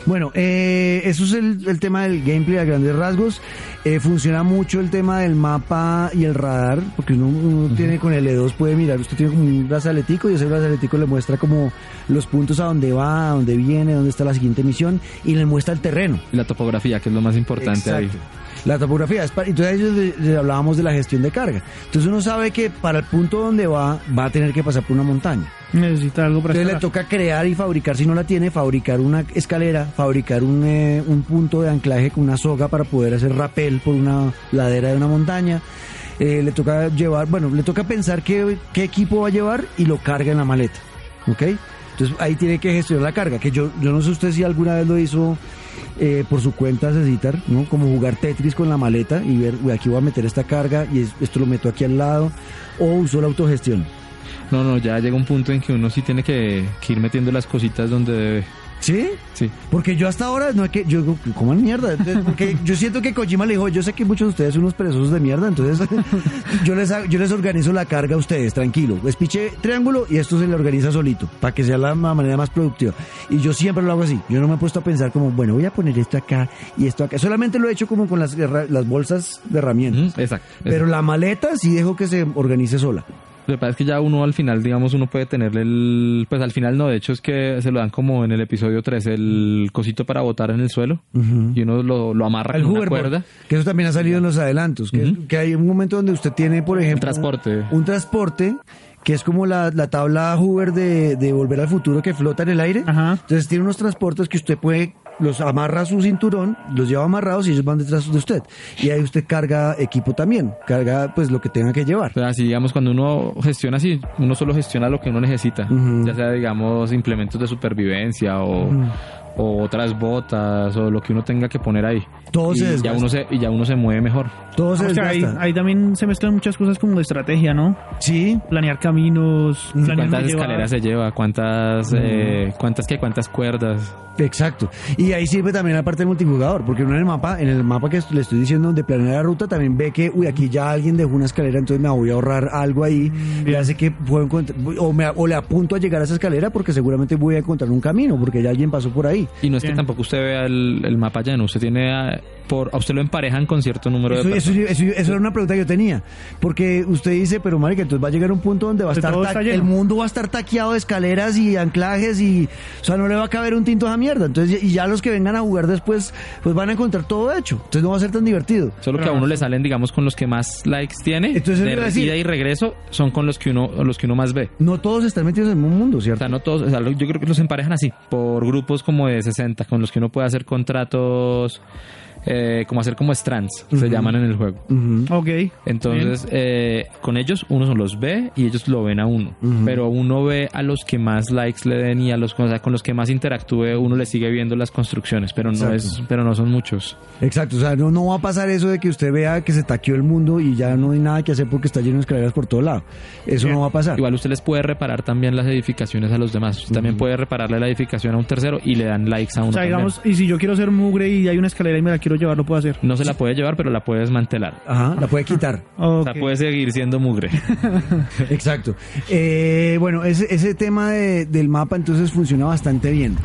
Bueno, eh, eso es el, el tema del gameplay a grandes rasgos. Eh, funciona mucho el tema del mapa y el radar, porque uno, uno tiene con el E2 puede mirar, usted tiene como un brazaletico y ese brazaletico le muestra como los puntos a dónde va, a dónde viene, dónde está la siguiente misión y le muestra el terreno. Y la topografía, que es lo más importante ahí. La topografía, es pa- entonces le hablábamos de la gestión de carga. Entonces uno sabe que para el punto donde va, va a tener que pasar por una montaña. Necesita algo para Entonces le toca crear y fabricar, si no la tiene, fabricar una escalera, fabricar un, eh, un punto de anclaje con una soga para poder hacer rapel por una ladera de una montaña. Eh, le toca llevar, bueno, le toca pensar qué, qué equipo va a llevar y lo carga en la maleta. ¿Ok? Entonces ahí tiene que gestionar la carga, que yo, yo no sé usted si alguna vez lo hizo eh, por su cuenta Cecitar, ¿no? Como jugar Tetris con la maleta y ver, "Uy, aquí voy a meter esta carga y es- esto lo meto aquí al lado, o usó la autogestión. No, no, ya llega un punto en que uno sí tiene que, que ir metiendo las cositas donde debe. ¿Sí? Sí. Porque yo hasta ahora, no es que yo digo, ¿cómo mierda? Porque yo siento que Kojima le dijo, yo sé que muchos de ustedes son unos perezosos de mierda, entonces yo les, yo les organizo la carga a ustedes, tranquilo. Es piche triángulo y esto se le organiza solito, para que sea la ma- manera más productiva. Y yo siempre lo hago así. Yo no me he puesto a pensar como, bueno, voy a poner esto acá y esto acá. Solamente lo he hecho como con las, las bolsas de herramientas. Ujú, Exacto. Pero la maleta sí dejo que se organice sola. Lo que pasa es que ya uno al final, digamos, uno puede tenerle el... Pues al final no, de hecho es que se lo dan como en el episodio 3, el cosito para botar en el suelo. Y uno lo, lo amarra El con una cuerda. que eso también ha salido en los adelantos, que, hay un momento donde usted tiene, por ejemplo, transporte. un transporte que es como la, la tabla Hoover de, de Volver al Futuro que flota en el aire. Ajá. Entonces tiene unos transportes que usted puede, los amarra a su cinturón, los lleva amarrados y ellos van detrás de usted. Y ahí usted carga equipo también, carga pues lo que tenga que llevar. O sea, así digamos, cuando uno gestiona así, uno solo gestiona lo que uno necesita. Ya sea, digamos, implementos de supervivencia o, o otras botas o lo que uno tenga que poner ahí. Todo y se ya desgasta. uno se Y ya uno se mueve mejor. Todo se O sea, ahí, desgasta. ahí también se mezclan muchas cosas como de estrategia, ¿no? Sí, Planear caminos, planear ¿Cuántas llevar. escaleras se lleva? ¿Cuántas, eh, cuántas, qué, cuántas cuerdas? Exacto. Y ahí sirve también la parte del multijugador, porque uno en el mapa, en el mapa que le estoy diciendo donde planea la ruta, también ve que, uy, aquí ya alguien dejó una escalera, entonces me voy a ahorrar algo ahí. Y hace que puedo encontrar, o, me, o le apunto a llegar a esa escalera porque seguramente voy a encontrar un camino, porque ya alguien pasó por ahí. Y no es que tampoco usted vea el, el mapa lleno, usted tiene por, a usted lo emparejan con cierto número Eso, de eso, personas. eso- eso era una pregunta que yo tenía. Porque usted dice, pero marica, entonces va a llegar un punto donde va a estar ta- el mundo va a estar taqueado de escaleras y anclajes y o sea, no le va a caber un tinto a esa mierda. Entonces, y ya los que vengan a jugar después pues van a encontrar todo hecho. Entonces no va a ser tan divertido. Solo que a uno le salen, digamos, con los que más likes tiene. Entonces, de decir- ida y regreso son con los que uno, los que uno más ve. No todos están metidos en el mismo mundo, O ¿cierto? sea, no todos, o sea, yo creo que los emparejan así, por grupos como de 60, con los que uno puede hacer contratos, eh, como hacer como strands, se llaman en el juego. Ujú. Ok. Entonces, eh, con ellos uno se los ve y ellos lo ven a uno. Pero uno ve a los que más likes le den y a los o sea, con los que más interactúe, uno le sigue viendo las construcciones, pero no Exacto. es, pero no son muchos. Exacto, o sea, no, no va a pasar eso de que usted vea que se taqueó el mundo y ya no hay nada que hacer porque está lleno de escaleras por todo lado. Eso no va a pasar. Igual usted les puede reparar también las edificaciones a los demás. Usted también puede repararle la edificación a un tercero y le dan likes a uno. O sea, también. digamos, y si yo quiero ser mugre y hay una escalera y me la quiero llevar, lo puedo hacer. No se la puede llevar, pero la puede desmantelar. Ajá, la puede quitar. O sea, Ok. puede seguir siendo mugre. Exacto. Eh, bueno, ese, ese tema de- del mapa entonces funciona bastante bien.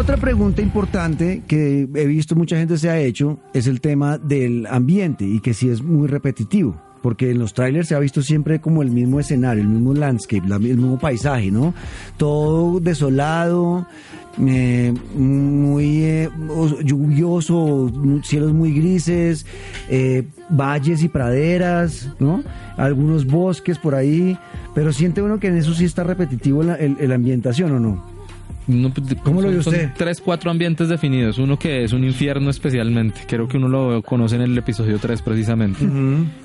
Otra pregunta importante que he visto mucha gente se ha hecho es el tema del ambiente y que sí es muy repetitivo. Porque en los trailers se ha visto siempre como el mismo escenario, el mismo landscape, la- el mismo paisaje, ¿no? Todo desolado, eh, muy eh, os- lluvioso, cielos muy grises, eh, valles y praderas, ¿no? Algunos bosques por ahí, pero siente uno que en eso sí está repetitivo la el ambientación, ¿o no? No, pues, ¿Cómo lo son- tres, cuatro ambientes definidos. Uno que es un infierno especialmente. Creo que uno lo conoce en el episodio 3 precisamente.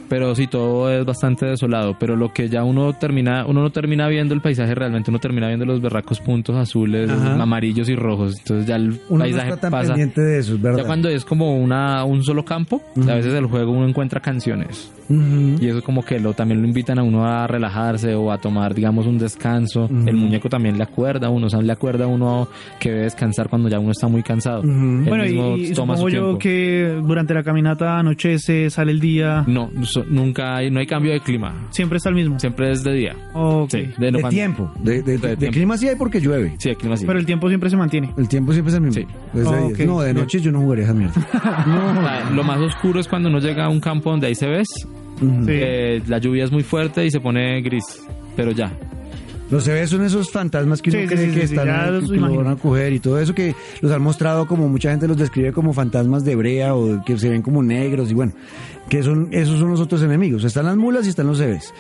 Pero sí, todo es bastante desolado. Pero lo que ya uno termina, uno no termina viendo el paisaje realmente, uno termina viendo los berracos puntos azules, Ajá. amarillos y rojos. Entonces ya el Uno no paisaje está tan pasa. pendiente de eso, es verdad. Ya cuando es como una, un solo campo, a veces el juego uno encuentra canciones. Y eso como que lo también lo invitan a uno a relajarse o a tomar, digamos, un descanso. El muñeco también le acuerda a uno, o sea, le acuerda a uno que debe descansar cuando ya uno está muy cansado. Él Bueno, mismo y, toma supongo su yo que durante la caminata anochece, sale el día, No, nunca hay, no hay cambio de clima. siempre está el mismo. Siempre es de día. Ok. Sí, de, no de cuando- tiempo. De, de- De de tiempo. clima sí hay porque llueve. Sí, el clima sí. Pero el tiempo siempre se mantiene. El tiempo siempre es el mismo. Sí. No, de noche yo no jugaría esa mierda. Lo más oscuro es cuando uno llega a un campo donde hay CVs, Ujú. Sí. eh, la lluvia es muy fuerte y se pone gris. Pero ya. Los CVs son esos fantasmas que uno Sí, cree sí, que están ya ahí, los que lo van a coger y todo eso que los han mostrado como mucha gente los describe como fantasmas de brea o que se ven como negros y bueno, que son esos son los otros enemigos. Están las mulas y están los CVs.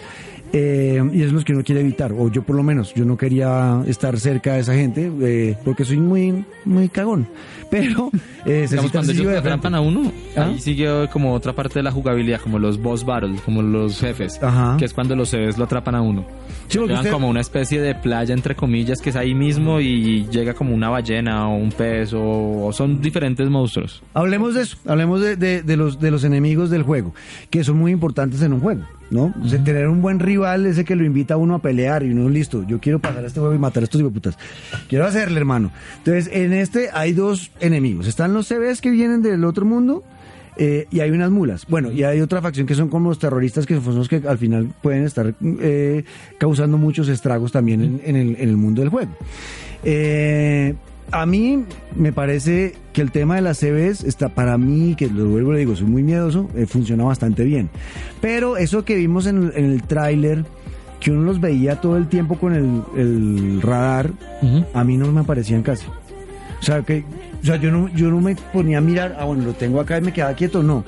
Eh, y esos son los que uno quiere evitar, o yo por lo menos, yo no quería estar cerca de esa gente eh, porque soy muy muy cagón. Pero eh, se cuando ellos atrapan a uno, ¿Ah? ahí sigue como otra parte de la jugabilidad, como los boss battles, como los jefes, Ajá. que es cuando los CVs lo atrapan a uno. Sí, usted- como una especie de playa, entre comillas, que es ahí mismo y llega como una ballena o un pez o, o son diferentes monstruos. Hablemos de eso, hablemos de, de- de los, de los enemigos del juego, que son muy importantes en un juego, ¿no? O sea, tener un buen rival, ese que lo invita a uno a pelear y uno, listo, yo quiero pasar a este juego y matar a estos putas. Quiero hacerle, hermano. Entonces, en este hay dos enemigos. Están los CBs que vienen del otro mundo eh, y hay unas mulas. Bueno, y hay otra facción que son como los terroristas, que son los que al final pueden estar eh, causando muchos estragos también en, en el, en el mundo del juego. Eh, a mí me parece que el tema de las CVs está para mí, que lo vuelvo y le digo, soy muy miedoso, eh, funciona bastante bien. Pero eso que vimos en, el- en el tráiler, que uno los veía todo el tiempo con el, el radar, a mí no me aparecían casi. O sea, que, o sea yo, no, yo no me ponía a mirar, ah, bueno, lo tengo acá y me quedaba quieto, no.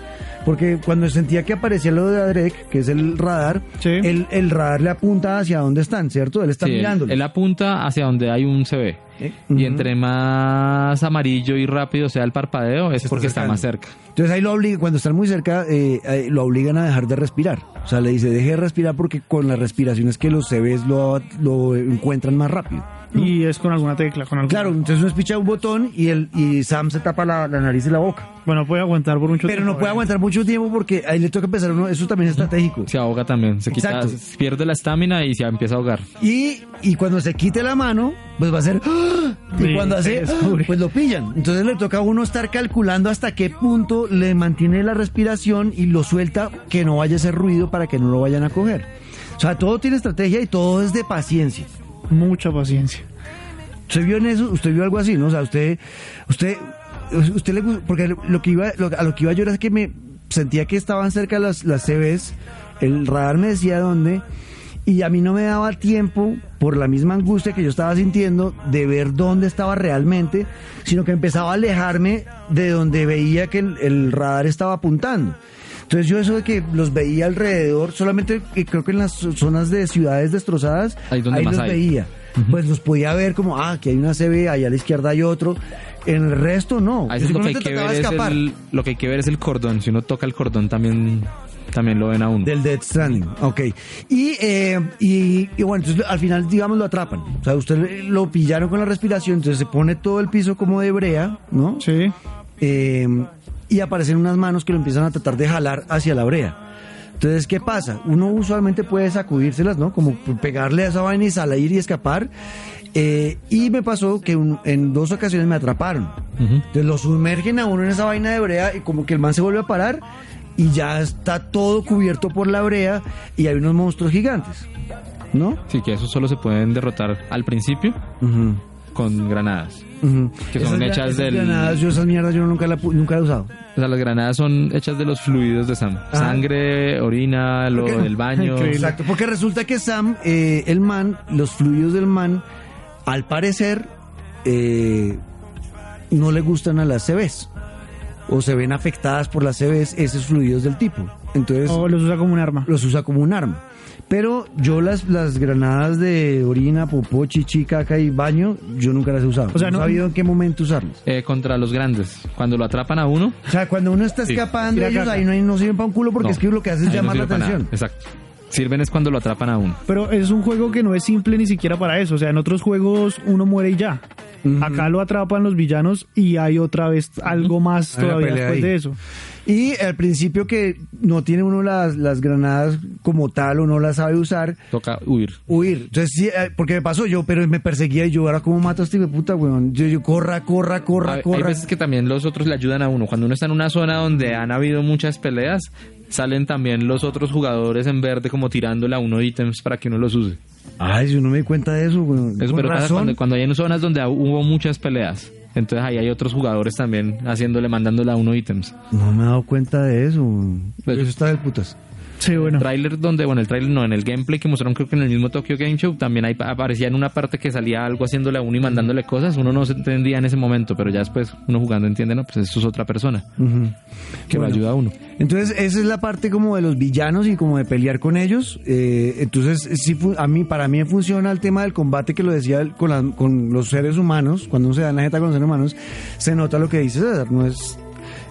Porque cuando sentía que aparecía lo de Adrek, que es el radar, Sí. el, el radar le apunta hacia dónde están, ¿cierto? Él está Sí, él- mirando. él, apunta hacia donde hay un CV. Eh, Y entre más amarillo y rápido sea el parpadeo, es porque está más cerca. Entonces ahí lo obliga, cuando están muy cerca, eh, eh, lo obligan a dejar de respirar. O sea, le dice, deje de respirar porque con la respiración es que los CVs lo, lo encuentran más rápido. Y es con alguna tecla, con alguna. Claro, entonces uno espicha un botón y, el, y Sam se tapa la, la nariz y la boca. Bueno, puede aguantar por mucho Pero tiempo. no puede ¿eh? aguantar mucho tiempo porque ahí le toca empezar uno, eso también es estratégico. Se ahoga también, se quita, Exacto. pierde la estamina y se empieza a ahogar. Y, y cuando se quite la mano, pues va a ser... ¡ah! Y Sí, cuando hace... ¡ah! Pues lo pillan. Entonces le toca a uno estar calculando hasta qué punto le mantiene la respiración y lo suelta que no vaya a hacer ruido para que no lo vayan a coger. O sea, todo tiene estrategia y todo es de paciencia. Mucha paciencia. ¿Usted vio en eso? ¿Usted vio algo así, no? O sea, usted... usted usted le porque lo que iba lo- a lo que iba yo era que me sentía que estaban cerca las las CVs el radar me decía dónde y a mí no me daba tiempo por la misma angustia que yo estaba sintiendo de ver dónde estaba realmente sino que empezaba a alejarme de donde veía que el radar estaba apuntando entonces yo eso de que los veía alrededor solamente que creo que en las zonas de ciudades destrozadas Ahí donde más los hay. veía pues los podía ver como ah aquí hay una CB allá a la izquierda hay otro en el resto no veces lo que hay que ver es el, lo que hay que ver es el cordón. Si uno toca el cordón también, también lo ven a uno. Del Dead Stranding, ok. Y, eh, y, y bueno, entonces al final, digamos, lo atrapan. O sea, usted lo pillaron con la respiración, entonces se pone todo el piso como de brea, ¿no? Sí. Eh, y aparecen unas manos que lo empiezan a tratar de jalar hacia la brea. Entonces, ¿qué pasa? Uno usualmente puede sacudírselas, ¿no? Como pegarle a esa vaina y salir y escapar. Eh, y me pasó que un- en dos ocasiones me atraparon. Ujú. Entonces lo sumergen a uno en esa vaina de brea y como que el man se vuelve a parar y ya está todo cubierto por la brea y hay unos monstruos gigantes. ¿No? Sí, que esos solo se pueden derrotar al principio con granadas. Que son Esas hechas esas del- granadas, yo esas mierdas yo nunca la nunca la he usado. O sea, las granadas son hechas de los fluidos de Sam. Ajá. Sangre, orina, lo del baño. Increíble. Exacto, porque resulta que Sam, eh, el man, los fluidos del man, al parecer, eh, no le gustan a las CVs. O se ven afectadas por las CVs esos fluidos del tipo. Entonces O los usa como un arma. los usa como un arma. Pero yo las, las granadas de orina, popó, chichi, caca y baño, yo nunca las he usado. O sea, no he sabido en qué momento usarlas. Eh, contra los grandes. Cuando lo atrapan a uno, O sea, cuando uno está Sí. escapando, Tira ellos caca. ahí no, hay- no sirven para un culo porque No. es que lo que hace es ahí no llamar la atención. nada. Exacto. Sirven es cuando lo atrapan a uno. Pero es un juego que no es simple ni siquiera para eso. O sea, en otros juegos uno muere y ya. Acá lo atrapan los villanos y hay otra vez algo más Hay todavía después ahí. de eso. Y al principio que no tiene uno las, las granadas como tal o no las sabe usar, Toca huir. huir. Entonces, sí, eh, porque me pasó yo, pero me perseguía y yo, ahora cómo mato a este puta, weón. Yo, yo, corra, corra, corra, Hay- Hay corra. veces que también los otros le ayudan a uno. Cuando uno está en una zona donde han habido muchas peleas, salen también los otros jugadores en verde como tirándole a uno ítems para que uno los use. Ay, yo no me di cuenta de eso, weón. Eso Con pero pasa razón. cuando, cuando hay en zonas donde hubo muchas peleas. Entonces ahí hay otros jugadores también haciéndole, mandándole a uno ítems. No me he dado cuenta de eso. Pues- Eso está del putas. Sí, bueno. Trailer donde, bueno, el trailer no, en el gameplay que mostraron creo que en el mismo Tokyo Game Show también ahí pa- aparecía en una parte que salía algo haciéndole a uno y mandándole cosas. Uno no se entendía en ese momento, pero ya después uno jugando entiende, no, pues eso es otra persona Ujú. que lo Bueno. ayuda a uno. Entonces, esa es la parte como de los villanos y como de pelear con ellos. Eh, entonces, sí, a mí, para mí funciona el tema del combate que lo decía el- con, la- con los seres humanos. Cuando uno se da en la jeta con los seres humanos, se nota lo que dice César. No es,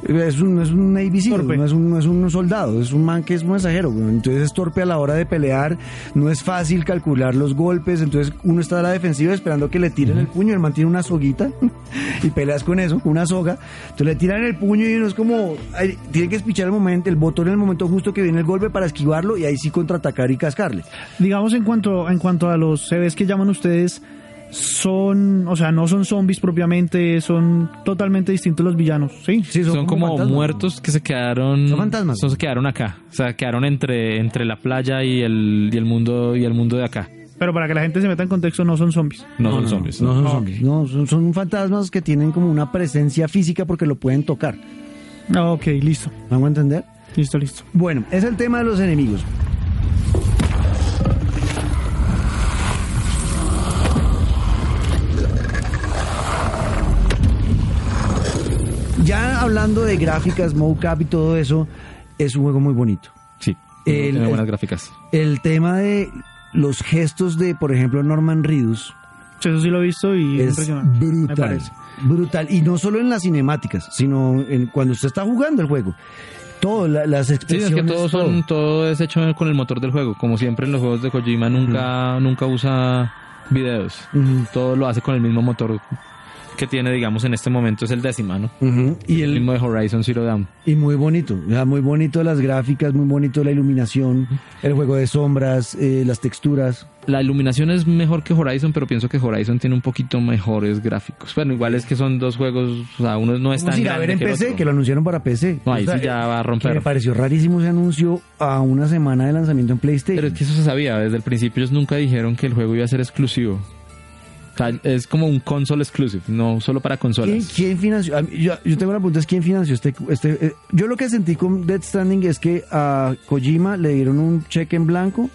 es un, es un Torpe. no es un, no es un soldado, es un man que es un mensajero. güey. Entonces, es torpe a la hora de pelear. No es fácil calcular los golpes. Entonces, uno está a la defensiva esperando que le tiren el puño. El man tiene una soguita y peleas con eso, con una soga. Entonces, le tiran el puño y uno es como. tiene que espichar el momento, el botón en el momento justo que viene el golpe para esquivarlo y ahí sí contraatacar y cascarle. Digamos en cuanto en cuanto a los CVs que llaman ustedes son, o sea, no son zombies propiamente, son totalmente distintos los villanos, ¿sí? Sí, son, como, muertos que se quedaron Son fantasmas. son- se quedaron acá o sea quedaron entre entre la playa y el y el mundo y el mundo de acá Pero para que la gente se meta en contexto, no son zombies. no, son zombies No son Ah, zombies. No, son, son fantasmas que tienen como una presencia física porque lo pueden tocar. Ok, listo. ¿Vamos a entender? Listo, listo. Bueno, es el tema de los enemigos. Ya hablando de gráficas, mocap y todo eso, es un juego muy bonito. sí El- tiene buenas gráficas El tema de los gestos de, por ejemplo, Norman Reedus Sí, Eso sí lo he visto y es, es impresionante. Me brutal. parece. Brutal. Y no solo en las cinemáticas, sino en, cuando usted está jugando el juego. Todo, la- las Sí, expresiones. es que todo, son, todo es hecho con el motor del juego. Como siempre en los juegos de Kojima nunca, nunca usa videos. Ujú. Todo lo hace con el mismo motor que tiene, digamos, en este momento es el décima, ¿no? Ujú. Y el el, mismo de Horizon Zero Dawn. Y muy bonito, o sea, muy bonito las gráficas, muy bonito la iluminación, el juego de sombras, eh, las texturas. La iluminación es mejor que Horizon, pero pienso que Horizon tiene un poquito mejores gráficos. Bueno, igual es que son dos juegos, o sea, uno no es tan a ir a ver en que PC, que lo anunciaron para PC. No, ahí O sea, sí ya va a romper. me pareció rarísimo ese anuncio a una semana de lanzamiento en PlayStation. Pero es que eso se sabía, desde el principio ellos nunca dijeron que el juego iba a ser exclusivo. O sea, es como un console exclusive, no solo para ¿Quién, consolas. quién financió? Yo, yo tengo una pregunta, es quién financió este, este eh, yo lo que sentí con Dead Stranding es que a Kojima le dieron un cheque en blanco,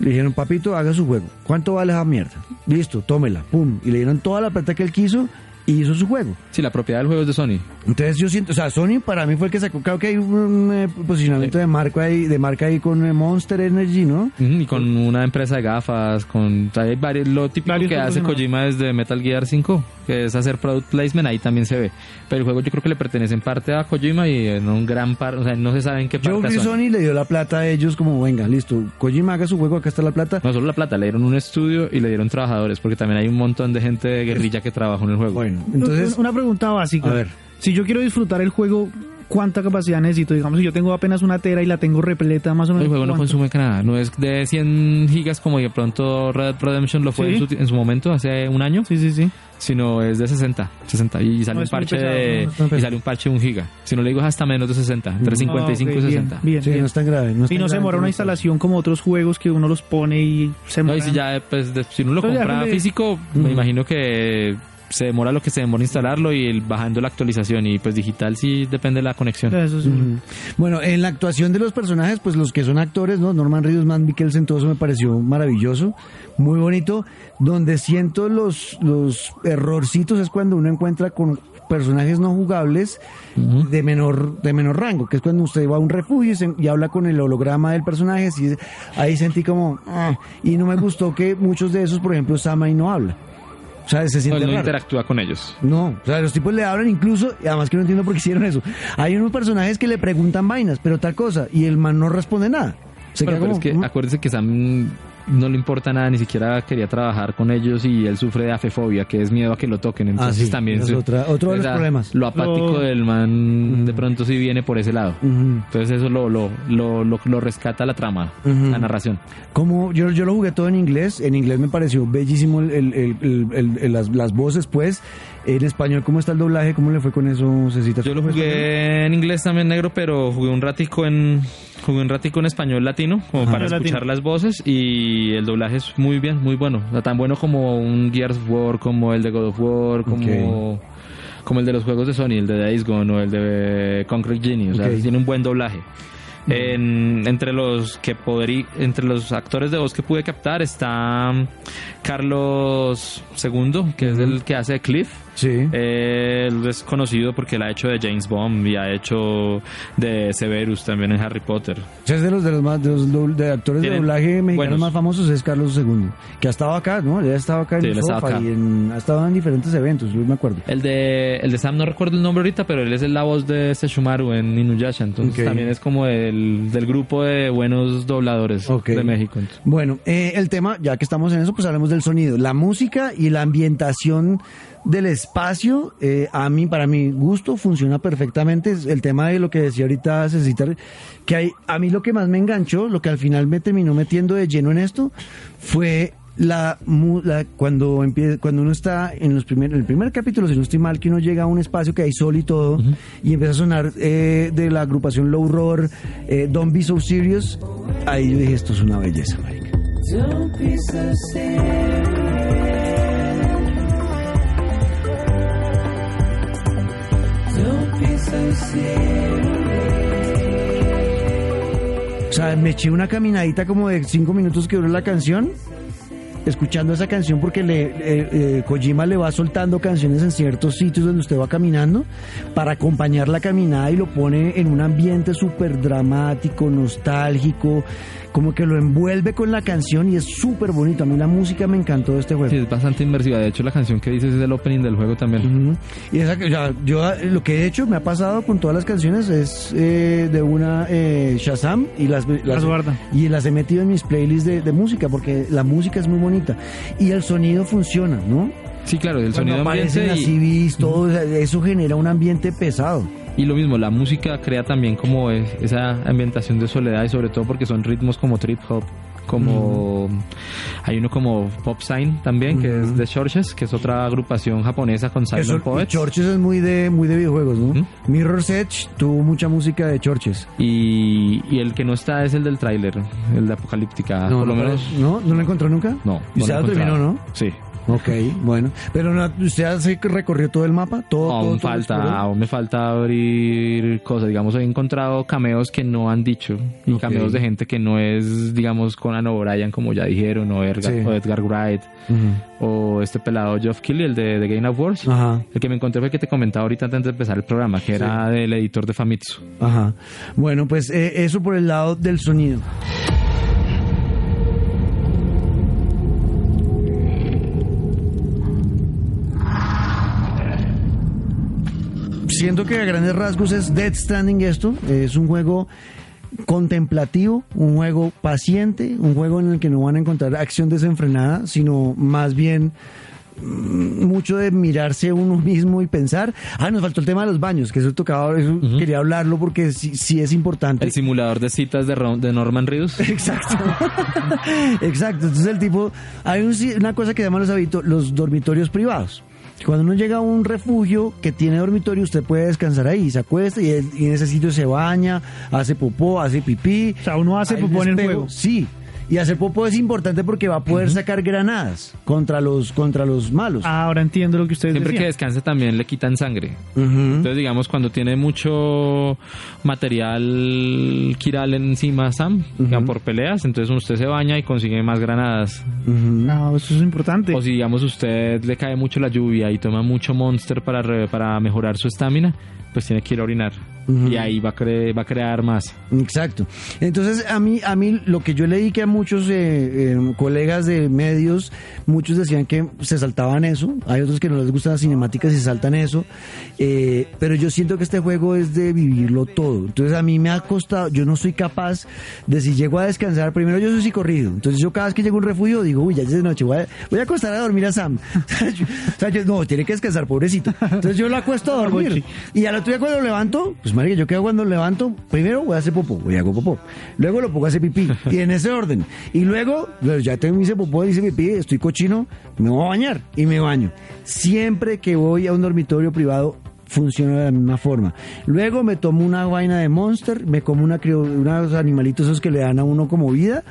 le dijeron, papito, haga su juego. ¿Cuánto vale esa mierda? Listo, tómela, pum. Y le dieron toda la plata que él quiso y hizo su juego. Sí, la propiedad del juego es de Sony. Entonces yo siento, o sea, Sony para mí fue el que sacó, creo que hay un eh, posicionamiento de marca ahí, de marca ahí con eh, Monster Energy, ¿no? Y con una empresa de gafas, con o sea, hay varios, lo típico Varios que hace. Kojima desde Metal Gear 5, que es hacer product placement, ahí también se ve. Pero el juego yo creo que le pertenece en parte a Kojima y en un gran parte, o sea, no se sabe en qué Yo parte creo a que Sony. Sony le dio la plata a ellos como, venga, listo, Kojima haga su juego, acá está la plata. No solo la plata, le dieron un estudio y le dieron trabajadores, porque también hay un montón de gente de guerrilla que trabajó en el juego. Bueno, entonces, Una pregunta básica. a ver. Si yo quiero disfrutar el juego, ¿cuánta capacidad necesito? Digamos, si yo tengo apenas una tera y la tengo repleta, más o menos. El juego no ¿cuánto? consume nada, no es de 100 gigas como de pronto Red Dead Redemption lo fue Sí. en, su, en su momento, hace un año, Sí, sí, sí. sino es de 60, 60 y sale No un parche pesado, de no y sale un parche de un giga. Si no le digo es hasta menos de 60, entre 55 Ah, ok, y bien, 60. Bien, Sí, bien. no es tan grave. No es Y tan no se demora una no instalación como otros juegos que uno los pone y se No, y si ya pues de- si uno lo Pero compra físico, me imagino que se demora lo que se demora instalarlo y el- bajando la actualización y pues digital sí depende de la conexión. Eso sí. Ujú. Bueno, en la actuación de los personajes, pues los que son actores, ¿no? Norman Reedus, Matt Mikkelsen, todo eso me pareció maravilloso, muy bonito. Donde siento los, los errorcitos es cuando uno encuentra con personajes no jugables de menor de menor rango, que es cuando usted va a un refugio y, se- y habla con el holograma del personaje, así, ahí sentí como... ah, y no me gustó que muchos de esos, por ejemplo, Samai no habla. O sea, se No, siente no raro. interactúa con ellos. No, o sea, los tipos le hablan incluso, y además que no entiendo por qué hicieron eso. Hay unos personajes que le preguntan vainas, pero tal cosa, y el man no responde nada. Se Bueno, queda pero como, es que acuérdense que Sam no le importa nada, ni siquiera quería trabajar con ellos y él sufre de afefobia, que es miedo a que lo toquen. Entonces Ah, sí, también es otra- otro de los problemas. Lo apático Lo- del man de pronto sí viene por ese lado. Entonces eso lo, lo, lo, lo, lo rescata la trama, la narración. Como yo, yo lo jugué todo en inglés, en inglés me pareció bellísimo el, el- el- el- el- el- las, las voces, pues. En español, ¿cómo está el doblaje? ¿Cómo le fue con eso, Cecita? Yo lo jugué en inglés también negro, pero jugué un ratico en jugué un ratico en español latino, como Ajá. para Latino. escuchar las voces y el doblaje es muy bien, muy bueno, O sea, tan bueno como un Gears of War, como el de God of War, como como el de los juegos de Sony, el de Days Gone o el de Concrete Genie, o sea, tiene un buen doblaje. En- entre los que podrí- entre los actores de voz que pude captar está Carlos II, que es el que hace de Cliff. Sí. Él es conocido porque él ha hecho de James Bond y ha hecho de Severus también en Harry Potter. Es de los de los más de, los de actores de doblaje mexicanos buenos. más famosos es Carlos II, que ha estado acá, ¿no? Él ha estado acá en Sí, acá. y en- ha estado en diferentes eventos, yo me acuerdo. El de, el de Sam no recuerdo el nombre ahorita, pero él es la voz de Sesshomaru en Inuyasha, entonces Ok. también es como del, del grupo de buenos dobladores Ok. de México. entonces. Bueno, eh, el tema, ya que estamos en eso, pues hablemos del sonido. La música y la ambientación del espacio, eh, a mí, para mi gusto, funciona perfectamente. El tema de lo que decía ahorita Cecita, que hay, a mí lo que más me enganchó, lo que al final me terminó metiendo de lleno en esto, fue la, la- cuando empie- cuando uno está en los primer, en el primer capítulo, si no estoy mal, que uno llega a un espacio que hay sol y todo, y empieza a sonar eh, de la agrupación Low Roar, eh, Don't Be So Serious, ahí yo dije, esto es una belleza, marica. Don't be so serious. Don't be so serious. O sea, me eché una caminadita como de cinco minutos que duró la canción, escuchando esa canción porque le, eh, eh, Kojima le va soltando canciones en ciertos sitios donde usted va caminando para acompañar la caminada y lo pone en un ambiente súper dramático, nostálgico, como que lo envuelve con la canción y es súper bonito. A mí la música me encantó de este juego. Sí, es bastante inmersiva. De hecho, la canción que dices es el opening del juego también. Y esa, o sea, yo eh, lo que he hecho, me ha pasado con todas las canciones, es eh, de una eh, Shazam y las, Las guarda. y las he metido en mis playlists de, de música porque la música es muy bonita y el sonido funciona, ¿no? Sí, claro, el Cuando sonido aparecen ambiente las y, CVs, todo eso genera un ambiente pesado. Y lo mismo, la música crea también como es- esa ambientación de soledad y sobre todo porque son ritmos como trip hop, como hay uno como Pop Sign también que es de Churches, que es otra agrupación japonesa con Silent Eso, Poets. Churches es muy de muy de videojuegos, ¿no? Mirror's Edge tuvo mucha música de Churches. Y, y el que no está es el del tráiler, el de Apocalíptica. No, Por lo no, menos. ¿no? ¿No lo encontró nunca? No. ¿Y no usted lo terminó, no? Sí. Ok, bueno. Pero no, usted hace que recorrió todo el mapa, todo. Aún todo falta, aún me falta abrir cosas. Digamos, he encontrado cameos que no han dicho. Y cameos de gente que no es, digamos, Conan O'Brien, como ya dijeron, o Edgar, Sí. o Edgar Wright, o este pelado Geoff Keighley, el de, de Game of Wars. Ajá, El que me encontré fue el que te comentaba ahorita antes de empezar el programa, que era del editor de Famitsu. ajá. Bueno, pues eh, eso por el lado del sonido. Siento que a grandes rasgos es Dead Standing esto. Es un juego contemplativo, un juego paciente, un juego en el que no van a encontrar acción desenfrenada, sino más bien mm, mucho de mirarse uno mismo y pensar. Ah, nos faltó el tema de los baños, que eso tocaba, eso quería hablarlo porque sí, sí es importante. El simulador de citas de, Norman Reedus. Exacto. Exacto. Entonces el tipo, hay un una cosa que llaman los, habito- los dormitorios privados. Cuando uno llega a un refugio que tiene dormitorio, usted puede descansar ahí, se acuesta y, en ese sitio se baña, hace popó, hace pipí. O sea, uno hace popó en el juego. Sí. Y hacer popó es importante porque va a poder sacar granadas contra los contra los malos. Ahora entiendo lo que ustedes Siempre que decían. descanse también le quitan sangre. Ujú. Entonces, digamos, cuando tiene mucho material quiral encima Sam, digamos, por peleas, entonces usted se baña y consigue más granadas. No, eso es importante. O si, digamos, usted le cae mucho la lluvia y toma mucho Monster para, re- para mejorar su estamina, pues tiene que ir a orinar. Y ahí va a, cre- va a crear más. Exacto. Entonces, a mí, a mí lo que yo leí que a muchos eh, eh, colegas de medios, muchos decían que se saltaban eso, hay otros que no les gustan las cinemáticas y saltan eso, eh, pero yo siento que este juego es de vivirlo todo. Entonces a mí me ha costado, yo no soy capaz de si llego a descansar, primero yo soy psicorrido, entonces yo cada vez que llego a un refugio digo, uy, ya es de noche, voy a, voy a acostar a dormir a Sam. o sea, yo, no, tiene que descansar, pobrecito. Entonces yo lo acuesto a dormir. Y al otro día cuando lo levanto, pues marica, yo quedo cuando levanto, primero voy a hacer popó, voy a hago popó. Luego lo pongo a hacer pipí, y en ese orden. Y luego, ya tengo hice popó, hice pipí, estoy cochino, me voy a bañar y me baño. Siempre que voy a un dormitorio privado, funciona de la misma forma. Luego me tomo una vaina de Monster, me como una unos animalitos esos que le dan a uno como vida.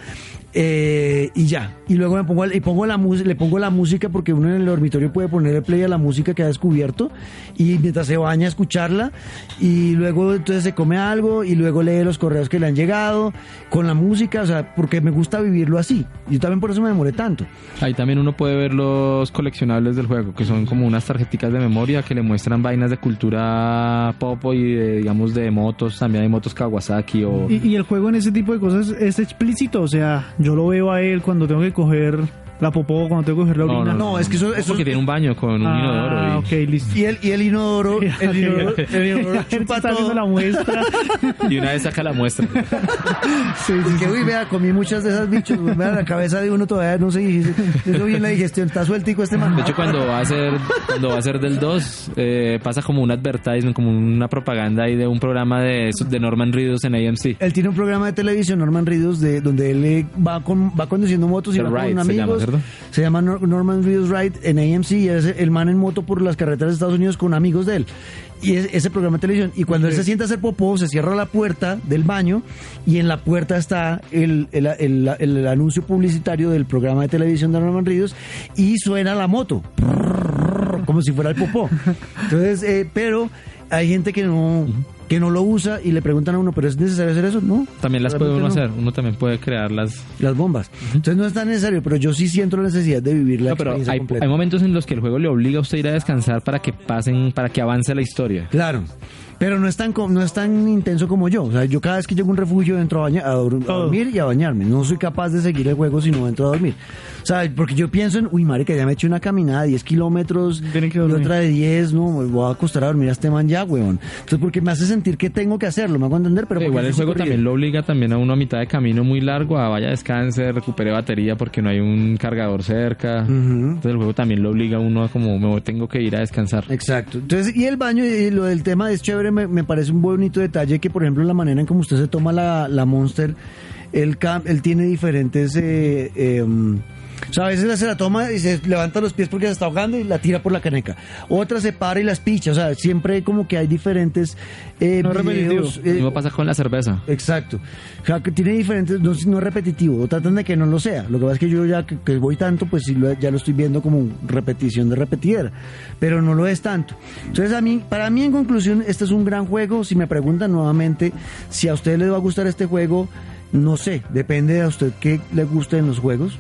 Eh, y ya, y luego me pongo, y pongo la música, le pongo la música porque uno en el dormitorio puede ponerle play a la música que ha descubierto y mientras se baña escucharla y luego entonces se come algo y luego lee los correos que le han llegado con la música, o sea, porque me gusta vivirlo así. Yo también por eso me demoré tanto. Ahí también uno puede ver los coleccionables del juego, que son como unas tarjeticas de memoria que le muestran vainas de cultura pop y de, digamos de motos, también hay motos Kawasaki o... Y, y el juego en ese tipo de cosas es explícito, o sea, yo lo veo a él cuando tengo que coger la popó, cuando tengo que coger la orina. no, es que eso- eso- porque tiene un baño con un inodoro. Ah, y- ok, listo. Y el, y el inodoro, el inodoro, el inodoro chupa todo. la muestra. Y una vez saca la muestra. sí, sí, que, uy, vea, comí muchas de esas bichos, güey, vea, la cabeza de uno todavía no se hizo bien la digestión, está sueltico este man. De hecho, cuando va a ser, cuando va a ser del 2, eh, pasa como un advertisement, como una propaganda ahí de un programa de, de Norman Reedus en AMC. Él tiene un programa de televisión, Norman Reedus, de, donde él eh, va, con, va conduciendo motos y The va con Ride se amigos. Se llama Nor- Norman Reedus Ride en AMC y es el man en moto por las carreteras de Estados Unidos con amigos de él. Y es, ese programa de televisión. Y cuando él se sienta a hacer popó, se cierra la puerta del baño y en la puerta está el, el, el- el- el anuncio publicitario del programa de televisión de Norman Reedus y suena la moto. Como si fuera el popó. Entonces, eh, pero hay gente que no, que no lo usa y le preguntan a uno, ¿pero es necesario hacer eso? No. También las puede uno no. hacer. Uno también puede crear las... Las bombas. Entonces no es tan necesario, pero yo sí siento la necesidad de vivir la No, pero experiencia hay, completa. hay momentos en los que el juego le obliga a usted a ir a descansar para que pasen, para que avance la historia. Claro. Pero no es tan co- no es tan intenso como yo. O sea, yo cada vez que llego a un refugio entro a, baña- a dormir y a bañarme. No soy capaz de seguir el juego si no entro a dormir. O sea, porque yo pienso en, uy, marica, ya me he hecho una caminada de 10 kilómetros que y otra de 10, no, me voy a acostar a dormir a este man ya, weón. Entonces, porque me hace sentir que tengo que hacerlo, me hago entender, pero porque igual el juego corrido. también lo obliga también a uno a mitad de camino muy largo a vaya descanse, recupere batería porque no hay un cargador cerca. Entonces el juego también lo obliga a uno a como me tengo que ir a descansar. Exacto. Entonces, y el baño y lo del tema es chévere, me, me parece un bonito detalle que, por ejemplo, la manera en como usted se toma la, la Monster, él, cam- él tiene diferentes... Eh, em, o sea, a veces se la toma y se levanta los pies porque se está ahogando y la tira por la caneca. Otra se para y las picha. O sea, siempre como que hay diferentes eh, No videos, repetitivo. eh, Lo mismo pasa con la cerveza. Exacto. O sea, que tiene diferentes, no, no es repetitivo, o tratan de que no lo sea. Lo que pasa es que yo ya que, que voy tanto, pues sí lo- ya lo estoy viendo como repetición de repetidera, pero no lo es tanto. Entonces a mí, para mí en conclusión, este es un gran juego. Si me preguntan nuevamente si a usted le va a gustar este juego, no sé, depende de a usted qué le guste en los juegos.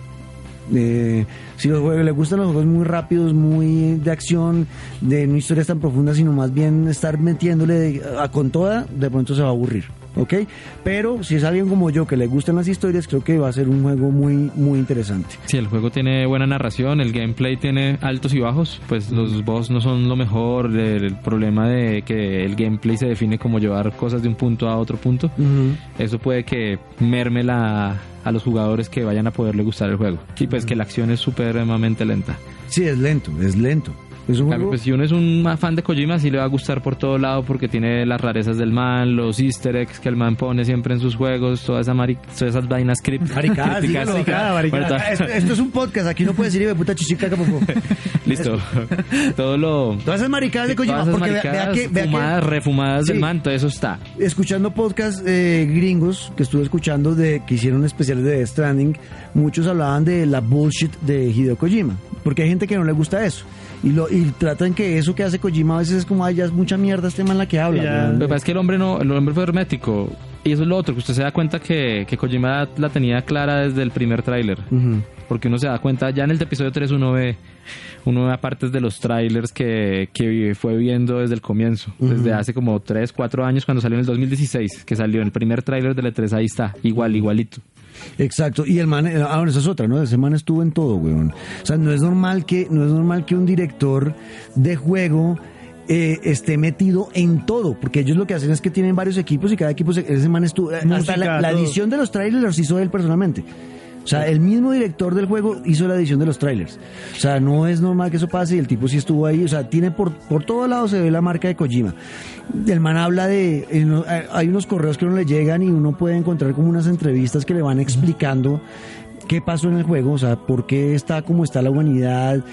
Eh, si los juegos le gustan los juegos muy rápidos, muy de acción, de no historias tan profundas, sino más bien estar metiéndole a, con toda, de pronto se va a aburrir, ¿ok? Pero si es alguien como yo que le gustan las historias, creo que va a ser un juego muy, muy interesante. Si el juego tiene buena narración, el gameplay tiene altos y bajos, pues los boss no son lo mejor, el, el problema de que el gameplay se define como llevar cosas de un punto a otro punto, eso puede que merme la, a los jugadores que vayan a poderle gustar el juego. Y pues que la acción es supremamente lenta. Sí, es lento, es lento. Es un En cambio, juego- pues si uno es un fan de Kojima, sí le va a gustar por todo lado porque tiene las rarezas del man, los easter eggs que el man pone siempre en sus juegos, toda esa mari- todas esas vainas crípticas. dígalo. Maricada, maricada. Bueno, Esto, esto es un podcast, aquí no puede decir "Hijo de puta chichica tampoco. Listo. Todo lo... Todas esas maricadas de Kojima, todas esas porque vea, que, vea que- fumadas, refumadas del man, todo eso está. escuchando podcasts eh, gringos que estuve escuchando de que hicieron especiales de Death Stranding, muchos hablaban de la bullshit de Hideo Kojima, porque hay gente que no le gusta eso. Y, lo, y tratan que eso que hace Kojima a veces es como, ay, ya es mucha mierda este man la que habla. Ya. weón". Lo que pasa es que el hombre no, el hombre fue hermético. Y eso es lo otro, que usted se da cuenta que, que Kojima la tenía clara desde el primer tráiler. Porque uno se da cuenta, ya en el episodio 3 uno ve, uno ve partes de los trailers que, que fue viendo desde el comienzo. Desde hace como 3, 4 años cuando salió en el 2016, que salió el primer tráiler del E3, ahí está, igual, igualito. Exacto, y el man, eh, ahora esa es otra, ¿no? Ese man estuvo en todo, weón. O sea, no es normal que, no es normal que un director de juego eh, esté metido en todo, porque ellos lo que hacen es que tienen varios equipos y cada equipo, se- ese man estuvo, eh, hasta la, la edición de los trailers los hizo él personalmente. O sea, el mismo director del juego hizo la edición de los trailers. O sea, no es normal que eso pase y el tipo sí estuvo ahí. O sea, tiene por, por todos lados se ve la marca de Kojima. El man habla de... uno- eh, hay unos correos que uno le llegan y uno puede encontrar como unas entrevistas que le van explicando qué pasó en el juego, o sea, por qué está como está la humanidad,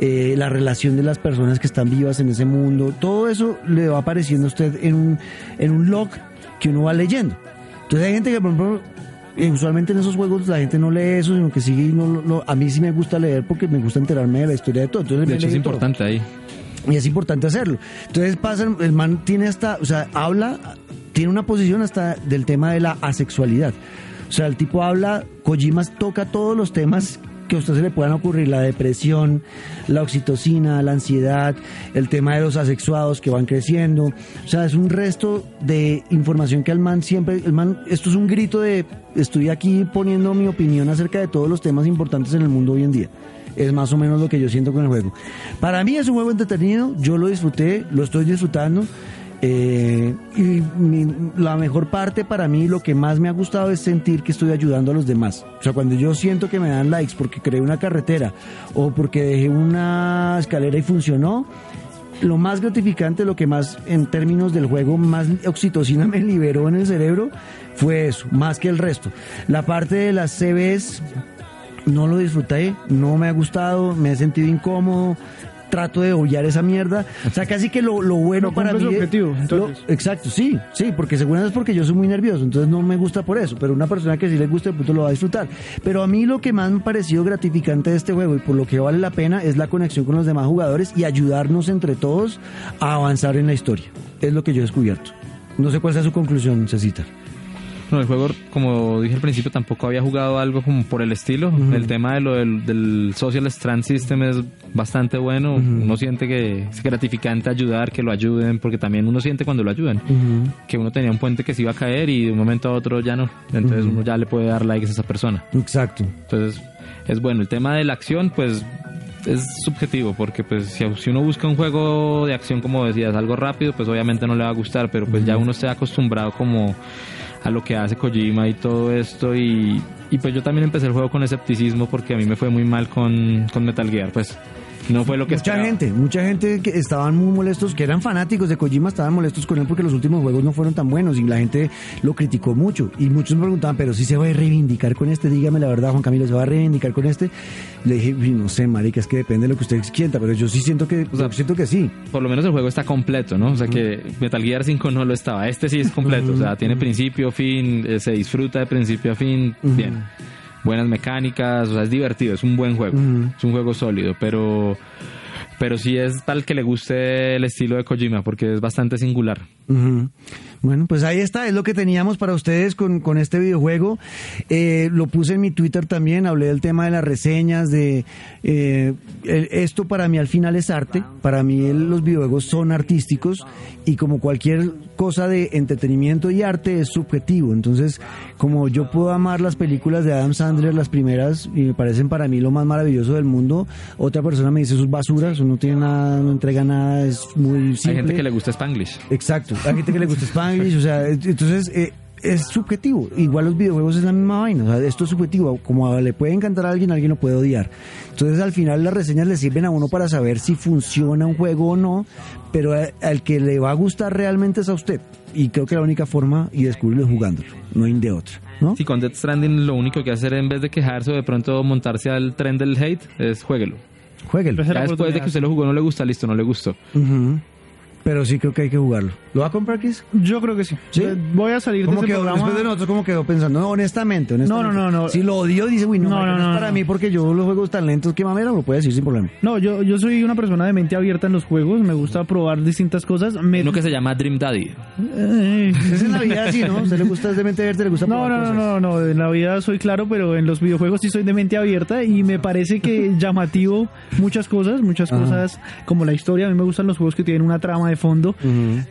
eh, la relación de las personas que están vivas en ese mundo. Todo eso le va apareciendo a usted en un, en un log que uno va leyendo. Entonces hay gente que, por ejemplo, eh, usualmente en esos juegos la gente no lee eso, sino que sigue y no, a mí sí me gusta leer porque me gusta enterarme de la historia de todo. Entonces De hecho, es todo. importante ahí. Y es importante hacerlo. Entonces pasa, el- el man tiene hasta, o sea, habla, tiene una posición hasta del tema de la asexualidad. O sea, el tipo habla, Kojima toca todos los temas que a usted se le puedan ocurrir, la depresión, la oxitocina, la ansiedad, el tema de los asexuados que van creciendo. O sea, es un resto de información que al man siempre, el man, esto es un grito de, estoy aquí poniendo mi opinión acerca de todos los temas importantes en el mundo hoy en día. Es más o menos lo que yo siento con el juego. Para mí es un juego entretenido, yo lo disfruté, lo estoy disfrutando. Eh, y mi- la mejor parte para mí, lo que más me ha gustado es sentir que estoy ayudando a los demás. O sea, cuando yo siento que me dan likes porque creé una carretera o porque dejé una escalera y funcionó, lo más gratificante, lo que más en términos del juego, más oxitocina me liberó en el cerebro, fue eso, más que el resto. La parte de las CVs no lo disfruté, no me ha gustado, me he sentido incómodo, trato de obviar esa mierda. O sea, casi que lo, lo bueno No para mí... objetivo, lo- entonces. exacto, sí, sí, porque seguramente es porque yo soy muy nervioso, entonces no me gusta por eso, pero una persona que sí le gusta, de pronto lo va a disfrutar. Pero a mí lo que más me ha parecido gratificante de este juego y por lo que vale la pena es la conexión con los demás jugadores y ayudarnos entre todos a avanzar en la historia. Es lo que yo he descubierto. No sé cuál sea su conclusión, Cecita. No, el juego, como dije al principio, tampoco había jugado algo como por el estilo. El tema de lo del, del Social Strand System es bastante bueno. Uno siente que es gratificante ayudar, que lo ayuden, porque también uno siente cuando lo ayudan. Que uno tenía un puente que se iba a caer y de un momento a otro ya no. Entonces uno ya le puede dar likes a esa persona. Exacto. Entonces, es bueno. El tema de la acción, pues es subjetivo, porque pues si, uno busca un juego de acción, como decías, algo rápido, pues obviamente no le va a gustar, pero pues ya uno se ha acostumbrado como a lo que hace Kojima y todo esto. Y, y pues yo también empecé el juego con escepticismo porque a mí me fue muy mal con, con Metal Gear, pues no fue lo que Mucha esperaba. gente, mucha gente que estaban muy molestos, que eran fanáticos de Kojima, estaban molestos con él porque los últimos juegos no fueron tan buenos y la gente lo criticó mucho. Y muchos me preguntaban, pero si se va a reivindicar con este, dígame la verdad, Juan Camilo, ¿se va a reivindicar con este? Le dije, "Uy, no sé, marica, es que depende de lo que usted sienta, pero yo sí siento que, O sea, siento que sí. por lo menos el juego está completo, ¿no? O sea que Metal Gear 5 no lo estaba. Este sí es completo, o sea, tiene principio, fin, eh, se disfruta de principio a fin, bien. Buenas mecánicas, o sea, es divertido, es un buen juego, es un juego sólido, pero pero sí es tal que le guste el estilo de Kojima porque es bastante singular. Bueno, pues ahí está, es lo que teníamos para ustedes con, con este videojuego. Eh, lo puse en mi Twitter también, hablé del tema de las reseñas, de eh, esto para mí al final es arte, para mí los videojuegos son artísticos y como cualquier cosa de entretenimiento y arte es subjetivo. Entonces, como yo puedo amar las películas de Adam Sandler, las primeras, y me parecen para mí lo más maravilloso del mundo, otra persona me dice eso es basura, eso no tiene nada, no entrega nada, es muy simple. Hay gente que le gusta Spanglish. Exacto, hay gente que le gusta Spanglish, o sea, entonces eh, es subjetivo. Igual los videojuegos es la misma vaina, o sea, esto es subjetivo. Como le puede encantar a alguien, alguien lo puede odiar. Entonces al final las reseñas le sirven a uno para saber si funciona un juego o no, pero al que le va a gustar realmente es a usted. Y creo que la única forma y descubrirlo es jugándolo, no hay de otra, ¿no? Sí, con Death Stranding lo único que hacer en vez de quejarse o de pronto montarse al tren del hate es jueguelo. Jueguelo. Pues- Ya después de que usted lo jugó no le gusta, listo, no le gustó. Ujú. Pero sí creo que hay que jugarlo. ¿Lo va a comprar, Chris? Yo creo que sí. ¿Sí? Eh, Voy a salir de ¿Cómo ese quedó? programa. Después de nosotros, ¿cómo quedó pensando? No, honestamente, honestamente. No, no, no, no. Si lo odió, dice, uy, no, No, no, no es no, para no. mí porque yo los juegos tan lentos, ¿qué mamera? Lo puede decir sin problema. No, yo, yo soy una persona de mente abierta en los juegos. Me gusta probar distintas cosas. Me... Uno que se llama Dream Daddy. Eh, Es en la vida así, ¿no? Se le gusta es de mente abierta, le gusta No, probar no, no, cosas. no, no, en la vida soy claro, pero en los videojuegos sí soy de mente abierta y me parece que llamativo muchas cosas, muchas Ajá. cosas como la historia. A mí me gustan los juegos que tienen una trama de fondo.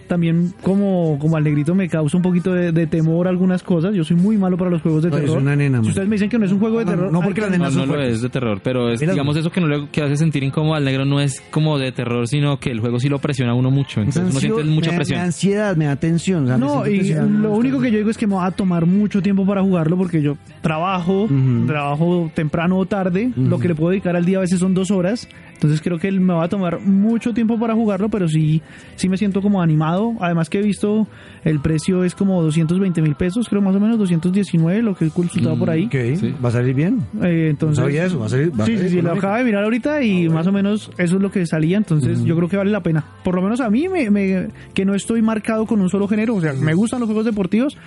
También como, como al negrito me causa un poquito de, de temor algunas cosas. Yo soy muy malo para los juegos de No, es terror. una nena, si man. ustedes me dicen que no es un juego de No, terror, no, porque que- las nenas No, lo es de terror, pero es, digamos, eso que no le que hace sentir incómodo al negro no es como de terror, sino que el juego sí lo presiona a uno mucho. Entonces uno Ansio- siente mucha me presión. Me da ansiedad, me da tensión. o sea, me No, y lo único que yo digo es que me va a tomar mucho tiempo para jugarlo porque yo trabajo, trabajo temprano o tarde, lo que le puedo dedicar al día a veces son dos horas, entonces creo que me va a tomar mucho tiempo para jugarlo, pero sí, sí me siento como animado, además que he visto el precio es como 220 mil pesos, creo más o menos 219, lo que he consultado por ahí. Ok, Sí. va a salir bien. Eh, entonces, No sabía eso, va a salir- va a sí, salir sí, sí, lo acabo de mirar ahorita y más o menos eso es lo que salía, entonces yo creo que vale la pena. Por lo menos a mí, me, me- que no estoy marcado con un solo género, o sea, me gustan los juegos deportivos,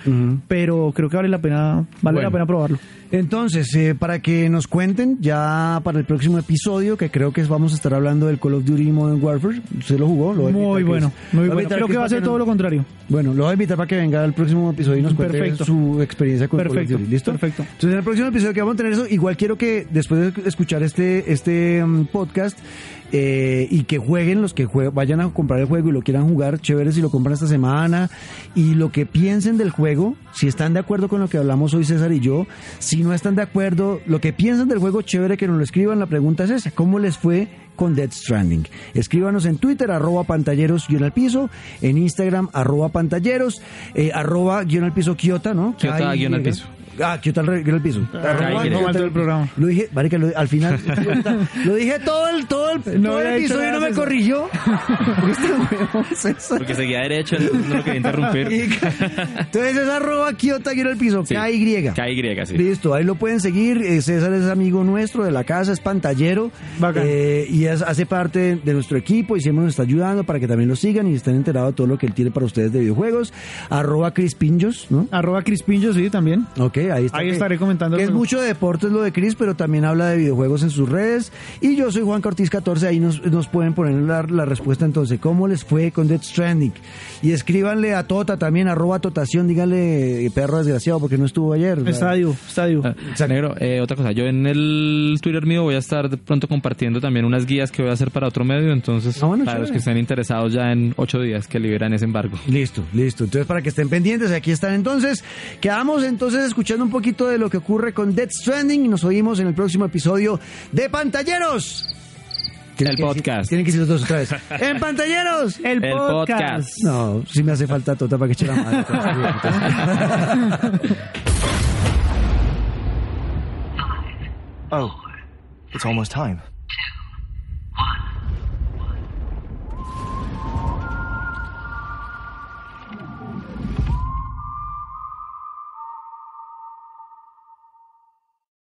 pero creo que vale la pena, vale Bueno. la pena probarlo. Entonces, eh, para que nos cuenten ya para el próximo episodio, que creo que vamos a estar hablando del Call of Duty Modern Warfare. ¿Usted lo jugó? Lo Muy bueno, muy bueno. Creo que va a ser todo lo contrario. Bueno, lo voy a invitar para que venga al próximo episodio y nos cuente Perfecto. su experiencia con Call Perfecto, of Duty. ¿Listo? perfecto. Entonces, en el próximo episodio que vamos a tener eso, igual quiero que después de escuchar este, este mm, podcast eh, y que jueguen los que jue- vayan a comprar el juego y lo quieran jugar, chévere si lo compran esta semana y lo que piensen del juego, si están de acuerdo con lo que hablamos hoy César y yo, si no están de acuerdo, lo que piensan del juego, chévere que nos lo escriban. La pregunta es esa, ¿cómo les fue con Dead Stranding? Escríbanos en Twitter, arroba pantalleros guion al piso, en Instagram, arroba pantalleros, eh, arroba guion al piso Kiota, ¿no? Kiota guion al piso. Ah, Kiota al re- guion al piso. Todo el programa. Lo dije, marica, lo- al final, lo dije todo el, todo el, No todo el episodio y no me eso. corrigió. Este. Porque seguía derecho, no lo quería interrumpir. Entonces es arroba Kiota guion al piso, Sí. K-Y. KY, sí. Listo, ahí lo pueden seguir. Eh, César es amigo nuestro de la casa, es pantallero. Eh, y es- hace parte de nuestro equipo y siempre nos está ayudando para que también lo sigan y estén enterados de todo lo que él tiene para ustedes de videojuegos. Arroba Crispinjos, ¿no? Arroba Crispinjo, sí, también. Ok, ahí está. Ahí que- estaré comentando es mucho de deportes lo de Chris, pero también habla de videojuegos en sus redes. Y yo soy Juan Cortiz 14, ahí nos, nos pueden poner la, la respuesta entonces. ¿Cómo les fue con Death Stranding? Y escríbanle a Tota también, arroba Totación, díganle perro desgraciado porque no estuvo ayer. Estadio, estadio. Ah, Negro, eh, otra cosa, yo en el Twitter mío voy a estar de pronto compartiendo también unas guías que voy a hacer para otro medio, entonces Ah, bueno, para los que estén interesados ya en ocho días que liberan ese embargo. Listo, listo. Entonces, para que estén pendientes, aquí están entonces. Quedamos entonces escuchando un poquito de lo que ocurre con Death Stranding y nos oímos en el próximo episodio de Pantalleros. Tienen El que decir- podcast. tienen que decir los dos otra vez. ¡En Pantalleros! El, El podcast. podcast. No, sí me hace falta Tota para que eche la madre. Oh, it's almost time.